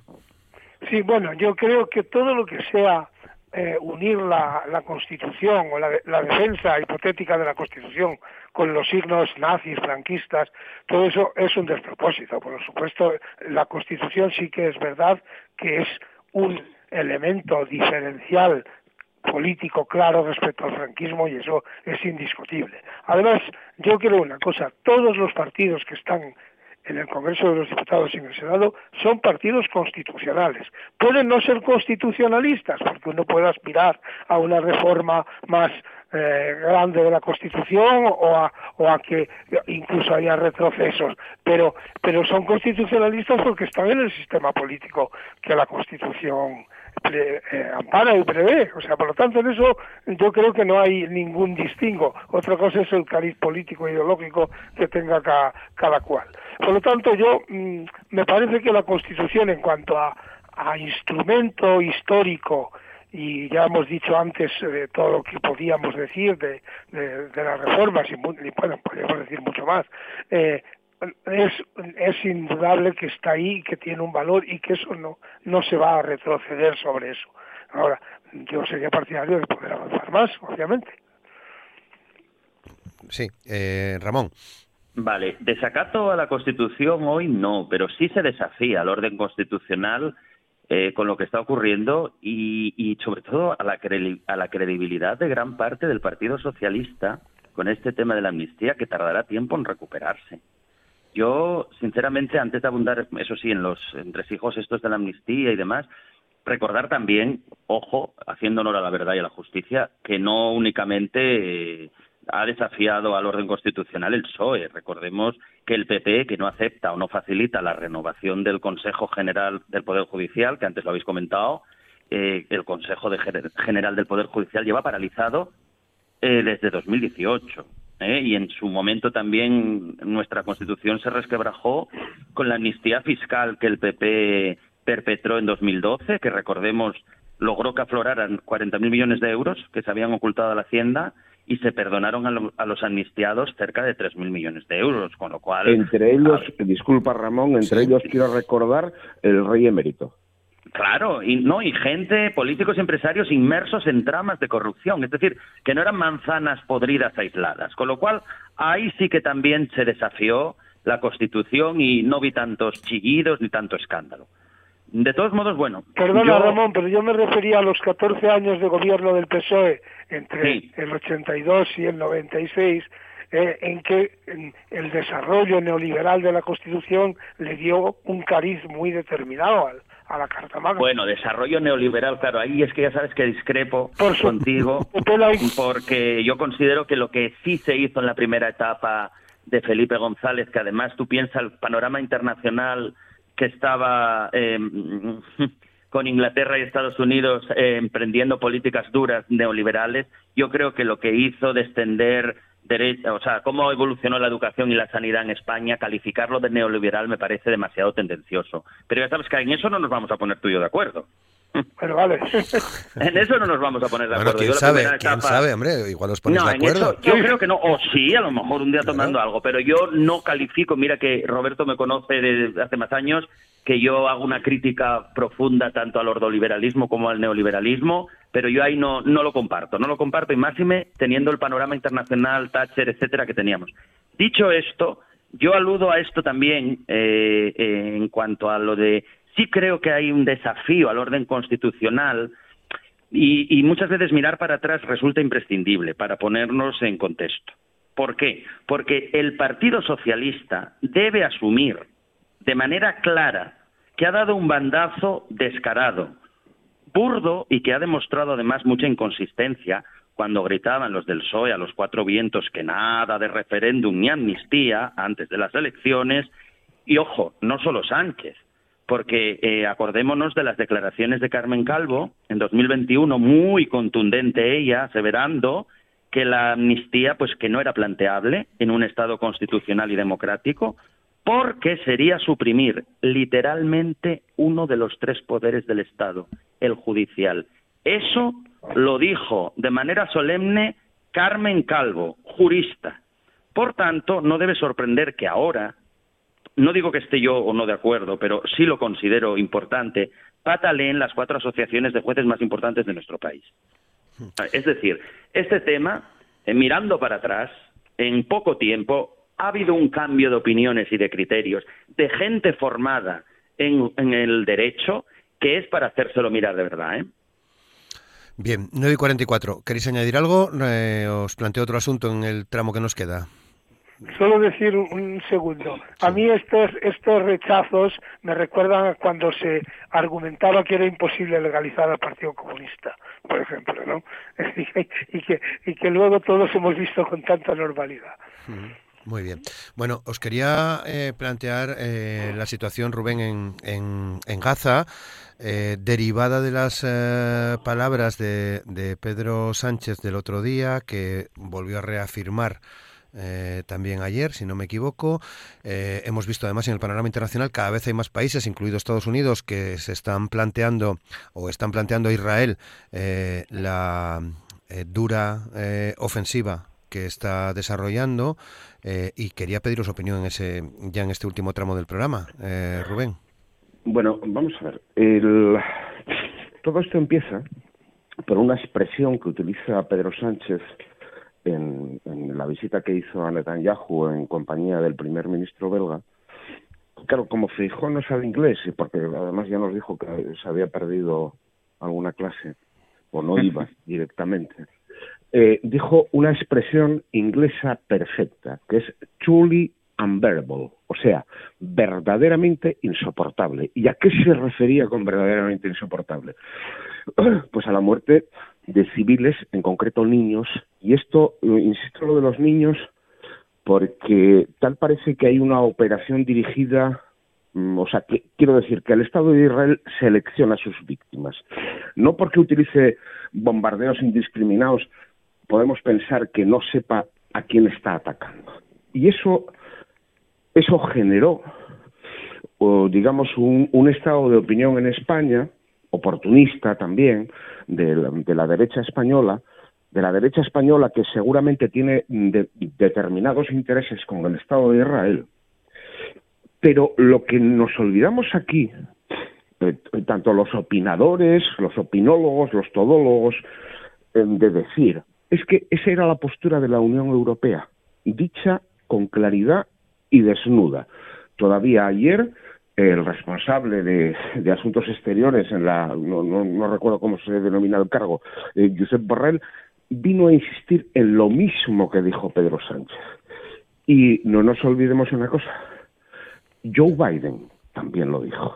Sí, bueno, yo creo que todo lo que sea eh, unir la, Constitución o la, la, defensa hipotética de la Constitución con los signos nazis, franquistas, todo eso es un despropósito. Por supuesto, la Constitución sí que es verdad que es un elemento diferencial político claro respecto al franquismo y eso es indiscutible. Además, yo creo una cosa, todos los partidos que están en el Congreso de los Diputados y en el Senado son partidos constitucionales. Pueden no ser constitucionalistas, porque uno puede aspirar a una reforma más eh, grande de la Constitución o a, o a que incluso haya retrocesos, pero, pero son constitucionalistas porque están en el sistema político que la Constitución eh, ampara y prevé. O sea, por lo tanto, en eso yo creo que no hay ningún distingo. Otra cosa es el cariz político ideológico que tenga cada, cual. Por lo tanto, yo mm, me parece que la Constitución, en cuanto a, instrumento histórico, y ya hemos dicho antes de todo lo que podíamos decir de, de, las reformas, y, bueno, podríamos decir mucho más, eh, es, es indudable que está ahí, que tiene un valor y que eso no, no se va a retroceder sobre eso. Ahora, yo sería partidario de poder avanzar más, obviamente. Sí, eh, Ramón. Vale, desacato a la Constitución hoy no, pero sí se desafía al orden constitucional eh, con lo que está ocurriendo y, y sobre todo a la, a la credibilidad de gran parte del Partido Socialista con este tema de la amnistía que tardará tiempo en recuperarse. Yo, sinceramente, antes de abundar, eso sí, en los entresijos estos de la amnistía y demás, recordar también, ojo, haciendo honor a la verdad y a la justicia, que no únicamente ha desafiado al orden constitucional el PSOE. Recordemos que el PP, que no acepta o no facilita la renovación del Consejo General del Poder Judicial, que antes lo habéis comentado, eh, el Consejo General del Poder Judicial lleva paralizado eh, desde 2018. ¿Eh? Y en su momento también nuestra Constitución se resquebrajó con la amnistía fiscal que el PP perpetró en 2012, que recordemos logró que afloraran 40.000 millones de euros que se habían ocultado a la Hacienda y se perdonaron a, los amnistiados cerca de 3.000 millones de euros, con lo cual... Entre ellos, disculpa Ramón, entre ellos quiero recordar el rey emérito. Claro, y no y gente, políticos y empresarios inmersos en tramas de corrupción, es decir, que no eran manzanas podridas aisladas, con lo cual ahí sí que también se desafió la Constitución y no vi tantos chillidos ni tanto escándalo. De todos modos, bueno. Perdona, Ramón, pero yo me refería a los 14 años de gobierno del PSOE entre el 82 y el 96, eh, en que el desarrollo neoliberal de la Constitución le dio un cariz muy determinado a la Carta Magna. Bueno, desarrollo neoliberal, claro, ahí es que ya sabes que discrepo contigo, <laughs> porque yo considero que lo que sí se hizo en la primera etapa de Felipe González, que además tú piensas el panorama internacional que estaba eh, <laughs> con Inglaterra y Estados Unidos eh, emprendiendo políticas duras neoliberales, yo creo que lo que hizo descender o sea, cómo evolucionó la educación y la sanidad en España, calificarlo de neoliberal me parece demasiado tendencioso. Pero ya sabes que en eso no nos vamos a poner tú y yo de acuerdo. <laughs> Pero vale. en eso no nos vamos a poner de acuerdo. ¿quién, sabe, ¿quién sabe, hombre? Igual os ponéis de acuerdo. yo creo que no. O sí, a lo mejor un día tomando algo. Pero yo no califico. Mira que Roberto me conoce desde hace más años que yo hago una crítica profunda tanto al ordoliberalismo como al neoliberalismo, pero yo ahí no, no lo comparto, no lo comparto y máxime teniendo el panorama internacional, Thatcher, etcétera, que teníamos. Dicho esto, yo aludo a esto también eh, eh, en cuanto a lo de sí creo que hay un desafío al orden constitucional y, y muchas veces mirar para atrás resulta imprescindible para ponernos en contexto. ¿Por qué? Porque el Partido Socialista debe asumir de manera clara que ha dado un bandazo descarado, burdo y que ha demostrado además mucha inconsistencia cuando gritaban los del PSOE a los cuatro vientos que nada de referéndum ni amnistía antes de las elecciones. Y ojo, no solo Sánchez, porque eh, acordémonos de las declaraciones de Carmen Calvo en 2021, muy contundente ella, aseverando que la amnistía pues que no era planteable en un Estado constitucional y democrático, porque sería suprimir literalmente uno de los tres poderes del Estado, el judicial. Eso lo dijo de manera solemne Carmen Calvo, jurista. Por tanto, no debe sorprender que ahora, no digo que esté yo o no de acuerdo, pero sí lo considero importante, pataleen las cuatro asociaciones de jueces más importantes de nuestro país. Es decir, este tema, eh, mirando para atrás, en poco tiempo ha habido un cambio de opiniones y de criterios de gente formada en, el derecho que es para hacérselo mirar de verdad. ¿eh? Bien, 9 y 44. ¿Queréis añadir algo? Eh, os planteo otro asunto en el tramo que nos queda. Solo decir un segundo. A mí estos, estos rechazos me recuerdan a cuando se argumentaba que era imposible legalizar al Partido Comunista, por ejemplo, ¿no? <laughs> y, que, y que luego todos hemos visto con tanta normalidad. Muy bien. Bueno, os quería eh, plantear eh, la situación, Rubén, en, en, Gaza, eh, derivada de las palabras de, de, Pedro Sánchez del otro día, que volvió a reafirmar. también ayer, si no me equivoco. hemos visto además en el panorama internacional cada vez hay más países, incluidos Estados Unidos, que se están planteando o están planteando a Israel la dura ofensiva que está desarrollando eh, y quería pediros opinión en ese, ya en este último tramo del programa. Eh, Rubén. Bueno, vamos a ver. El... Todo esto empieza por una expresión que utiliza Pedro Sánchez en, la visita que hizo a Netanyahu en compañía del primer ministro belga. Claro, como Fijó no sabe inglés, porque además ya nos dijo que se había perdido alguna clase o no iba <laughs> directamente, eh, dijo una expresión inglesa perfecta, que es truly unbearable, o sea, verdaderamente insoportable. ¿Y a qué se refería con verdaderamente insoportable? <clears throat> Pues a la muerte de civiles, en concreto niños, y esto, insisto, lo de los niños, porque tal parece que hay una operación dirigida, mm, o sea, que, quiero decir que el Estado de Israel selecciona a sus víctimas. No porque utilice bombardeos indiscriminados, podemos pensar que no sepa a quién está atacando. Y eso, eso generó, digamos, un estado de opinión en España oportunista también de la, derecha española, de la derecha española que seguramente tiene determinados intereses con el Estado de Israel. Pero lo que nos olvidamos aquí, eh, tanto los opinadores, los opinólogos, los todólogos, eh, de decir, es que esa era la postura de la Unión Europea, dicha con claridad y desnuda. Todavía ayer el responsable de, Asuntos Exteriores en la, no, recuerdo cómo se denomina el cargo, eh, Josep Borrell, vino a insistir en lo mismo que dijo Pedro Sánchez. Y no nos olvidemos una cosa, Joe Biden también lo dijo.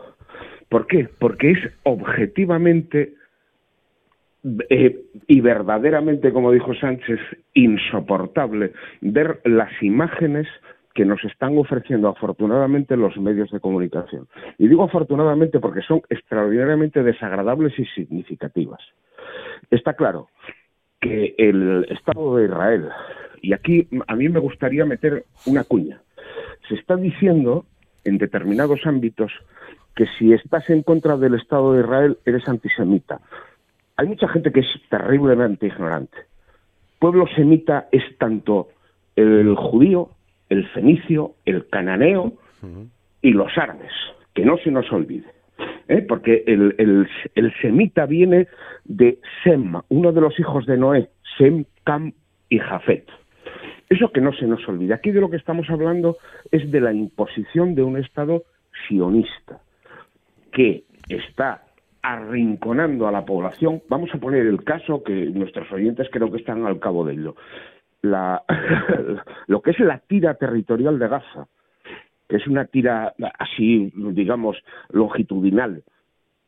¿Por qué? Porque es objetivamente eh, y verdaderamente, como dijo Sánchez, insoportable ver las imágenes que nos están ofreciendo afortunadamente los medios de comunicación. Y digo afortunadamente porque son extraordinariamente desagradables y significativas. Está claro que el Estado de Israel, y aquí a mí me gustaría meter una cuña, se está diciendo en determinados ámbitos que si estás en contra del Estado de Israel eres antisemita. Hay mucha gente que es terriblemente ignorante. Pueblo semita es tanto el judío el fenicio, el cananeo y los árabes, que no se nos olvide. ¿eh? Porque el, el, semita viene de Sem, uno de los hijos de Noé, Sem, Cam y Jafet. Eso que no se nos olvide. Aquí de lo que estamos hablando es de la imposición de un Estado sionista que está arrinconando a la población. Vamos a poner el caso que nuestros oyentes creo que están al cabo de ello la, <laughs> lo que es la tira territorial de Gaza, que es una tira así, digamos, longitudinal,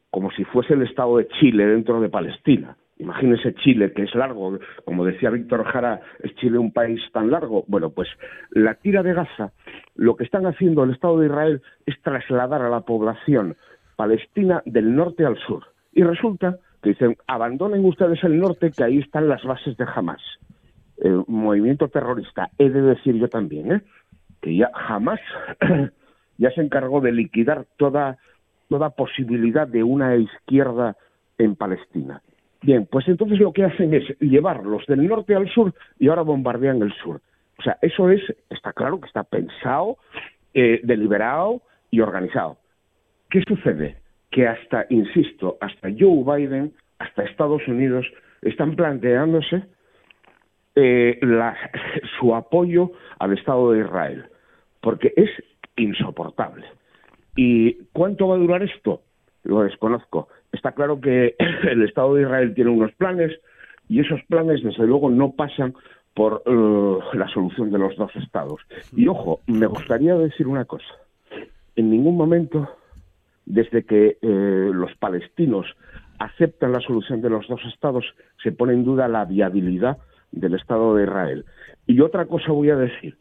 como si fuese el Estado de Chile dentro de Palestina. Imagínese Chile, que es largo, como decía Víctor Jara, ¿es Chile un país tan largo? Bueno, pues la tira de Gaza, lo que están haciendo el Estado de Israel es trasladar a la población palestina del norte al sur. Y resulta que dicen, abandonen ustedes el norte, que ahí están las bases de Hamas el movimiento terrorista, he de decir yo también, ¿eh? que ya jamás <clears throat> ya se encargó de liquidar toda, toda posibilidad de una izquierda en Palestina. Bien, pues entonces lo que hacen es llevarlos del norte al sur y ahora bombardean el sur. O sea, eso es, está claro que está pensado, eh, deliberado y organizado. ¿Qué sucede? Que hasta, insisto, hasta Joe Biden, hasta Estados Unidos, están planteándose eh, <laughs> su apoyo al Estado de Israel, porque es insoportable. ¿Y cuánto va a durar esto? Lo desconozco. Está claro que <clears throat> el Estado de Israel tiene unos planes y esos planes, desde luego, no pasan por eh, la solución de los dos estados. Y ojo, me gustaría decir una cosa. En ningún momento, desde que eh, los palestinos aceptan la solución de los dos estados, se pone en duda la viabilidad del Estado de Israel. Y otra cosa voy a decir.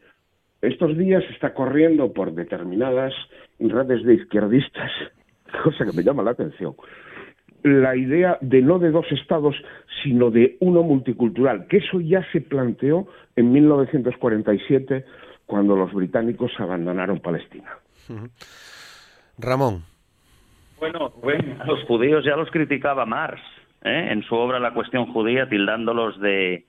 Estos días está corriendo por determinadas redes de izquierdistas, <laughs> cosa que me llama la atención, la idea de no de dos estados, sino de uno multicultural, que eso ya se planteó en 1947 cuando los británicos abandonaron Palestina. Ramón. Bueno, bueno, a los judíos ya los criticaba Marx ¿eh? en su obra La cuestión judía, tildándolos de,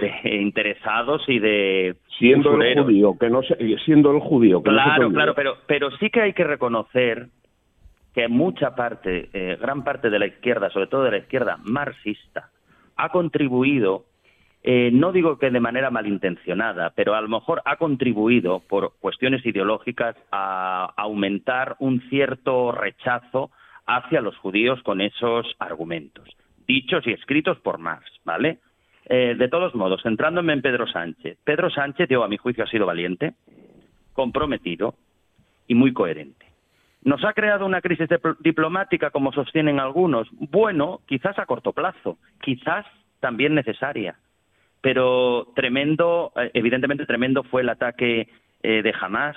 de interesados y de siendo el judío que no siendo el judío claro claro pero pero sí que hay que reconocer que mucha parte eh, gran parte de la izquierda sobre todo de la izquierda marxista ha contribuido eh, no digo que de manera malintencionada pero a lo mejor ha contribuido por cuestiones ideológicas a aumentar un cierto rechazo hacia los judíos con esos argumentos dichos y escritos por Marx vale eh, de todos modos, centrándome en Pedro Sánchez. Pedro Sánchez, yo a mi juicio, ha sido valiente, comprometido y muy coherente. ¿Nos ha creado una crisis diplomática, como sostienen algunos? Bueno, quizás a corto plazo, quizás también necesaria. Pero tremendo, eh, evidentemente tremendo fue el ataque eh, de Hamas,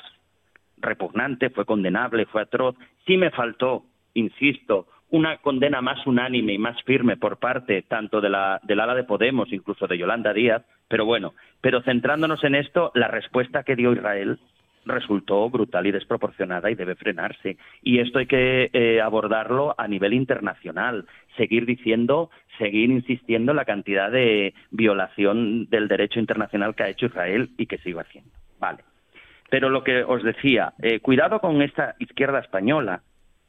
repugnante, fue condenable, fue atroz. Sí me faltó, insisto, una condena más unánime y más firme por parte tanto de la, del ala de Podemos, incluso de Yolanda Díaz, pero bueno, pero centrándonos en esto, la respuesta que dio Israel resultó brutal y desproporcionada y debe frenarse. Y esto hay que eh, abordarlo a nivel internacional, seguir diciendo, seguir insistiendo en la cantidad de violación del derecho internacional que ha hecho Israel y que sigue haciendo. Vale. Pero lo que os decía, eh, cuidado con esta izquierda española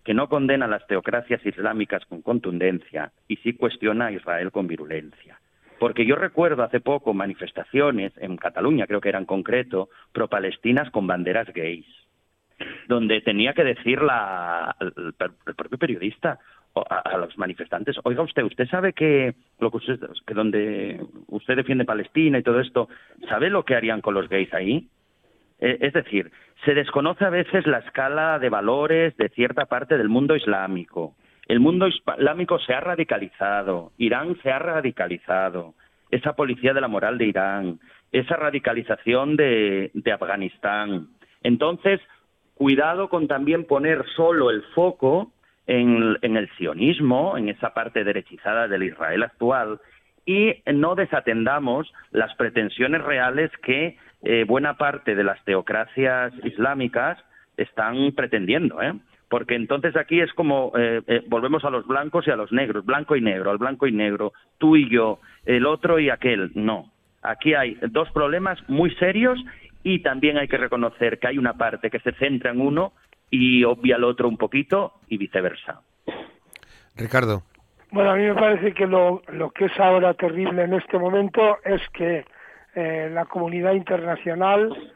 que no condena las teocracias islámicas con contundencia y sí cuestiona a Israel con virulencia. Porque yo recuerdo hace poco manifestaciones en Cataluña, creo que eran concreto, pro-palestinas con banderas gays, donde tenía que decir la, el, propio periodista a, los manifestantes, oiga usted, usted sabe que lo que usted, que donde usted defiende Palestina y todo esto, ¿sabe lo que harían con los gays ahí? Eh, es decir, se desconoce a veces la escala de valores de cierta parte del mundo islámico. El mundo islámico se ha radicalizado, Irán se ha radicalizado, esa policía de la moral de Irán, esa radicalización de, Afganistán. Entonces, cuidado con también poner solo el foco en, el sionismo, en esa parte derechizada del Israel actual, y no desatendamos las pretensiones reales que eh, buena parte de las teocracias islámicas están pretendiendo. ¿eh? Porque entonces aquí es como eh, eh, volvemos a los blancos y a los negros, blanco y negro, al blanco y negro, tú y yo, el otro y aquel. No, aquí hay dos problemas muy serios y también hay que reconocer que hay una parte que se centra en uno y obvia al otro un poquito y viceversa. Ricardo. Bueno, a mí me parece que lo, lo que es ahora terrible en este momento es que eh, la comunidad internacional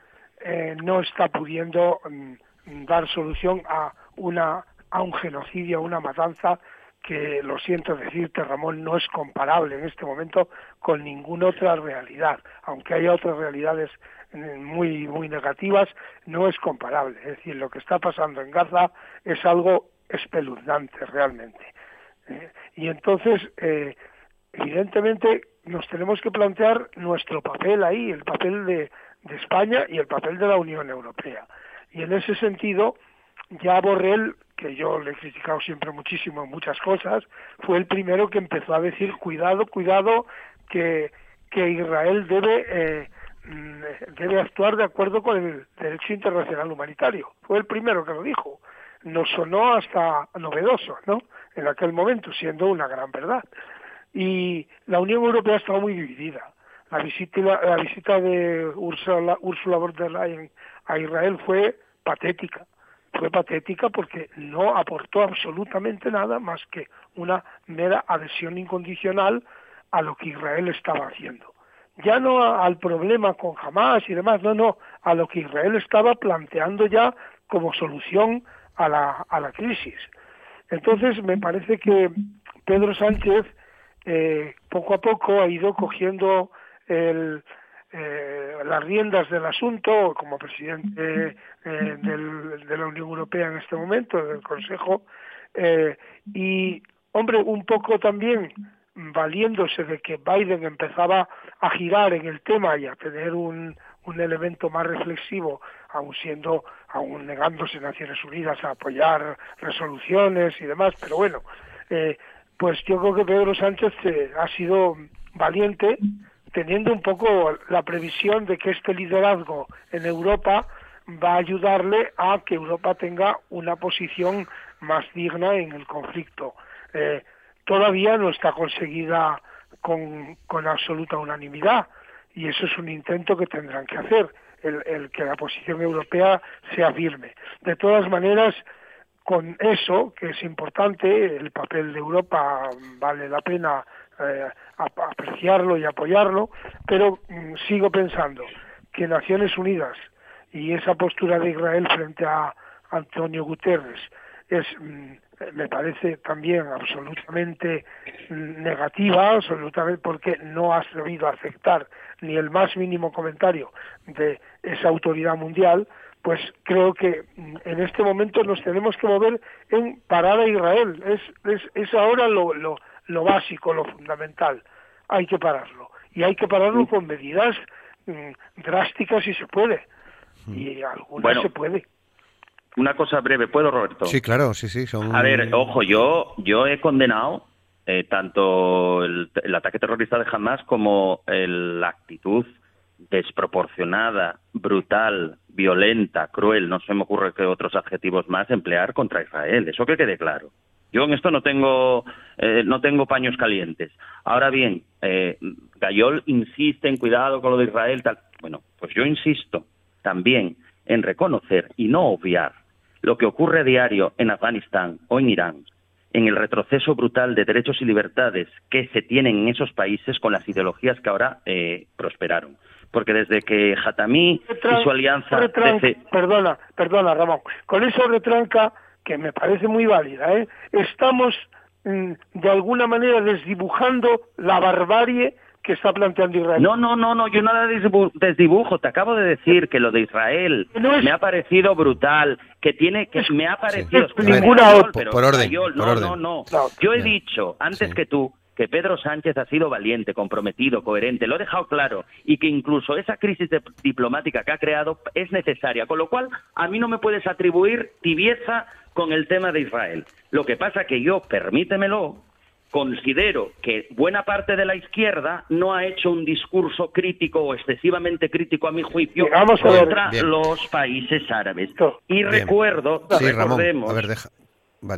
no está pudiendo mm, dar solución a una, a un genocidio, a una matanza que, lo siento decirte, Ramón, no es comparable en este momento con ninguna otra realidad. Aunque haya otras realidades eh, muy, muy negativas, no es comparable. Es decir, lo que está pasando en Gaza es algo espeluznante realmente. Eh, y entonces, eh, evidentemente, nos tenemos que plantear nuestro papel ahí, el papel de, de España y el papel de la Unión Europea. Y en ese sentido, ya Borrell, que yo le he criticado siempre muchísimo en muchas cosas, fue el primero que empezó a decir cuidado, cuidado, que, que Israel debe, eh, mm, debe actuar de acuerdo con el derecho internacional humanitario. Fue el primero que lo dijo. Nos sonó hasta novedoso, ¿no? En aquel momento, siendo una gran verdad. Y la Unión Europea estaba muy dividida. La visita, la visita de Ursula, Ursula von der Leyen a Israel fue patética fue patética porque no aportó absolutamente nada más que una mera adhesión incondicional a lo que Israel estaba haciendo. Ya no al problema con Hamas y demás, no, no, a lo que Israel estaba planteando ya como solución a la, a la crisis. Entonces me parece que Pedro Sánchez eh, poco a poco ha ido cogiendo el, eh, las riendas del asunto como presidente eh, de la Unión Europea en este momento, del Consejo, eh, y, hombre, un poco también valiéndose de que Biden empezaba a girar en el tema y a tener un, un elemento más reflexivo, aun siendo, aún negándose Naciones Unidas a apoyar resoluciones y demás, pero bueno, eh, pues yo creo que Pedro Sánchez ha sido valiente teniendo un poco la previsión de que este liderazgo en Europa va a ayudarle a que Europa tenga una posición más digna en el conflicto. Eh, todavía no está conseguida con, con, absoluta unanimidad y eso es un intento que tendrán que hacer, el, el que la posición europea sea firme. De todas maneras, con eso, que es importante, el papel de Europa vale la pena eh, apreciarlo y apoyarlo, pero mm, sigo pensando que Naciones Unidas y esa postura de Israel frente a Antonio Guterres es mm, me parece también absolutamente mm, negativa, absolutamente porque no ha servido a aceptar ni el más mínimo comentario de esa autoridad mundial, pues creo que en este momento nos tenemos que mover en parar a Israel. Es, es, es ahora lo, lo, lo básico, lo fundamental. hay que pararlo. Y hay que pararlo con medidas mm, drásticas si se puede. Y algunas se puede. Una cosa breve, ¿puedo, Roberto? Sí, claro, sí, sí. Son... A ver, ojo, yo, yo he condenado eh, tanto el, ataque terrorista de Hamas como la actitud desproporcionada, brutal, violenta, cruel, no se me ocurre qué otros adjetivos más emplear contra Israel. Eso que quede claro. Yo en esto no tengo, eh, no tengo paños calientes. Ahora bien, eh, Gayol insiste en cuidado con lo de Israel. Tal. Bueno, pues yo insisto también en reconocer y no obviar lo que ocurre a diario en Afganistán o en Irán, en el retroceso brutal de derechos y libertades que se tienen en esos países con las ideologías que ahora eh, prosperaron. Porque desde que Hatami y su alianza... Perdona, perdona, Ramón. Con eso retranca, que me parece muy válida, ¿eh? estamos mm, de alguna manera desdibujando la barbarie que está planteando Israel. No, no, no, no, yo nada de desdibujo. Te acabo de decir que lo de Israel me ha parecido brutal, que tiene, que me ha parecido... ninguna otra. Por, orden, no, no, no, Yo he dicho, antes que tú, que Pedro Sánchez ha sido valiente, comprometido, coherente, lo he dejado claro, y que incluso esa crisis diplomática que ha creado es necesaria, con lo cual a mí no me puedes atribuir tibieza con el tema de Israel. Lo que pasa que yo, permítemelo, considero que buena parte de la izquierda no ha hecho un discurso crítico o excesivamente crítico a mi juicio contra los países árabes. Y recuerdo, recordemos...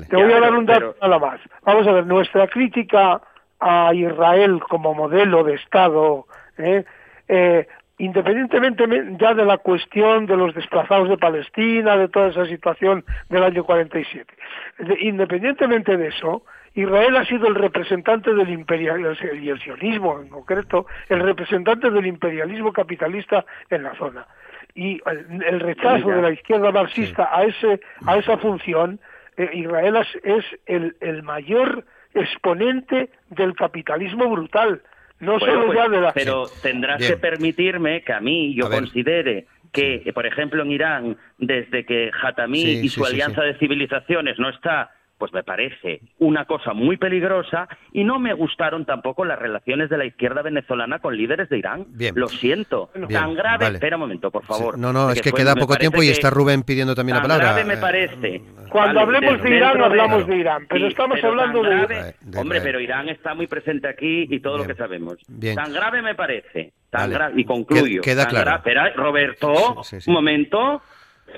Te voy a dar un dato nada más. Vamos a ver, nuestra crítica a Israel como modelo de Estado, ¿eh? Eh, independientemente ya de la cuestión de los desplazados de Palestina, de toda esa situación del año 47, independientemente de eso, Israel ha sido el representante del imperialismo, y el sionismo en concreto, el representante del imperialismo capitalista en la zona. Y el, rechazo de la izquierda marxista a, ese, a esa función, eh, Israel es, el, mayor exponente del capitalismo brutal. No solo pues, ya de la... Pero tendrás que permitirme que a mí yo considere que, por ejemplo, en Irán, desde que Hatami y su alianza de civilizaciones no está pues me parece una cosa muy peligrosa y no me gustaron tampoco las relaciones de la izquierda venezolana con líderes de Irán. Bien. Lo siento. tan grave. Espera un momento, por favor. no, no, es que queda poco tiempo y está Rubén pidiendo también la palabra. grave me parece. Cuando hablemos de Irán, hablamos de Irán, pero estamos hablando de... Hombre, pero Irán está muy presente aquí y todo lo que sabemos. Tan grave me parece. Tan grave. Y concluyo. Queda, claro. Espera, Roberto, un momento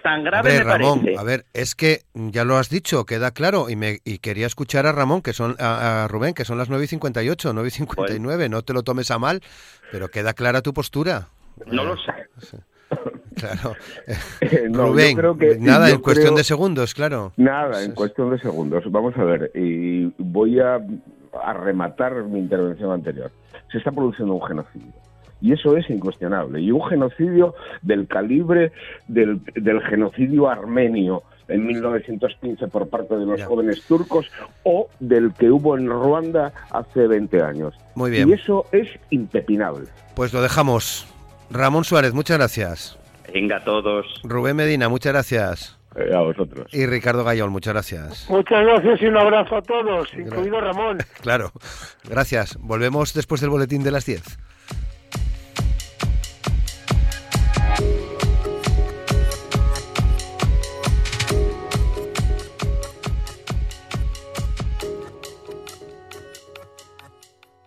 tan grave Ramón, a ver, es que ya lo has dicho, queda claro, y, me, y quería escuchar a Ramón, que son a, Rubén, que son las 9 y 58, 9 y 59, no te lo tomes a mal, pero queda clara tu postura. No lo sé. Claro. <laughs> Rubén, nada, en cuestión de segundos, claro. Nada, en cuestión de segundos. Vamos a ver, y voy a, a rematar mi intervención anterior. Se está produciendo un genocidio y eso es incuestionable. Y un genocidio del calibre del, genocidio armenio en 1915 por parte de los jóvenes turcos o del que hubo en Ruanda hace 20 años. Muy bien. Y eso es impepinable. Pues lo dejamos. Ramón Suárez, muchas gracias. Venga todos. Rubén Medina, muchas gracias. Eh, a vosotros. Y Ricardo Gayol, muchas gracias. Muchas gracias y un abrazo a todos, incluido Ramón. <laughs> Claro, gracias. Volvemos después del boletín de las 10.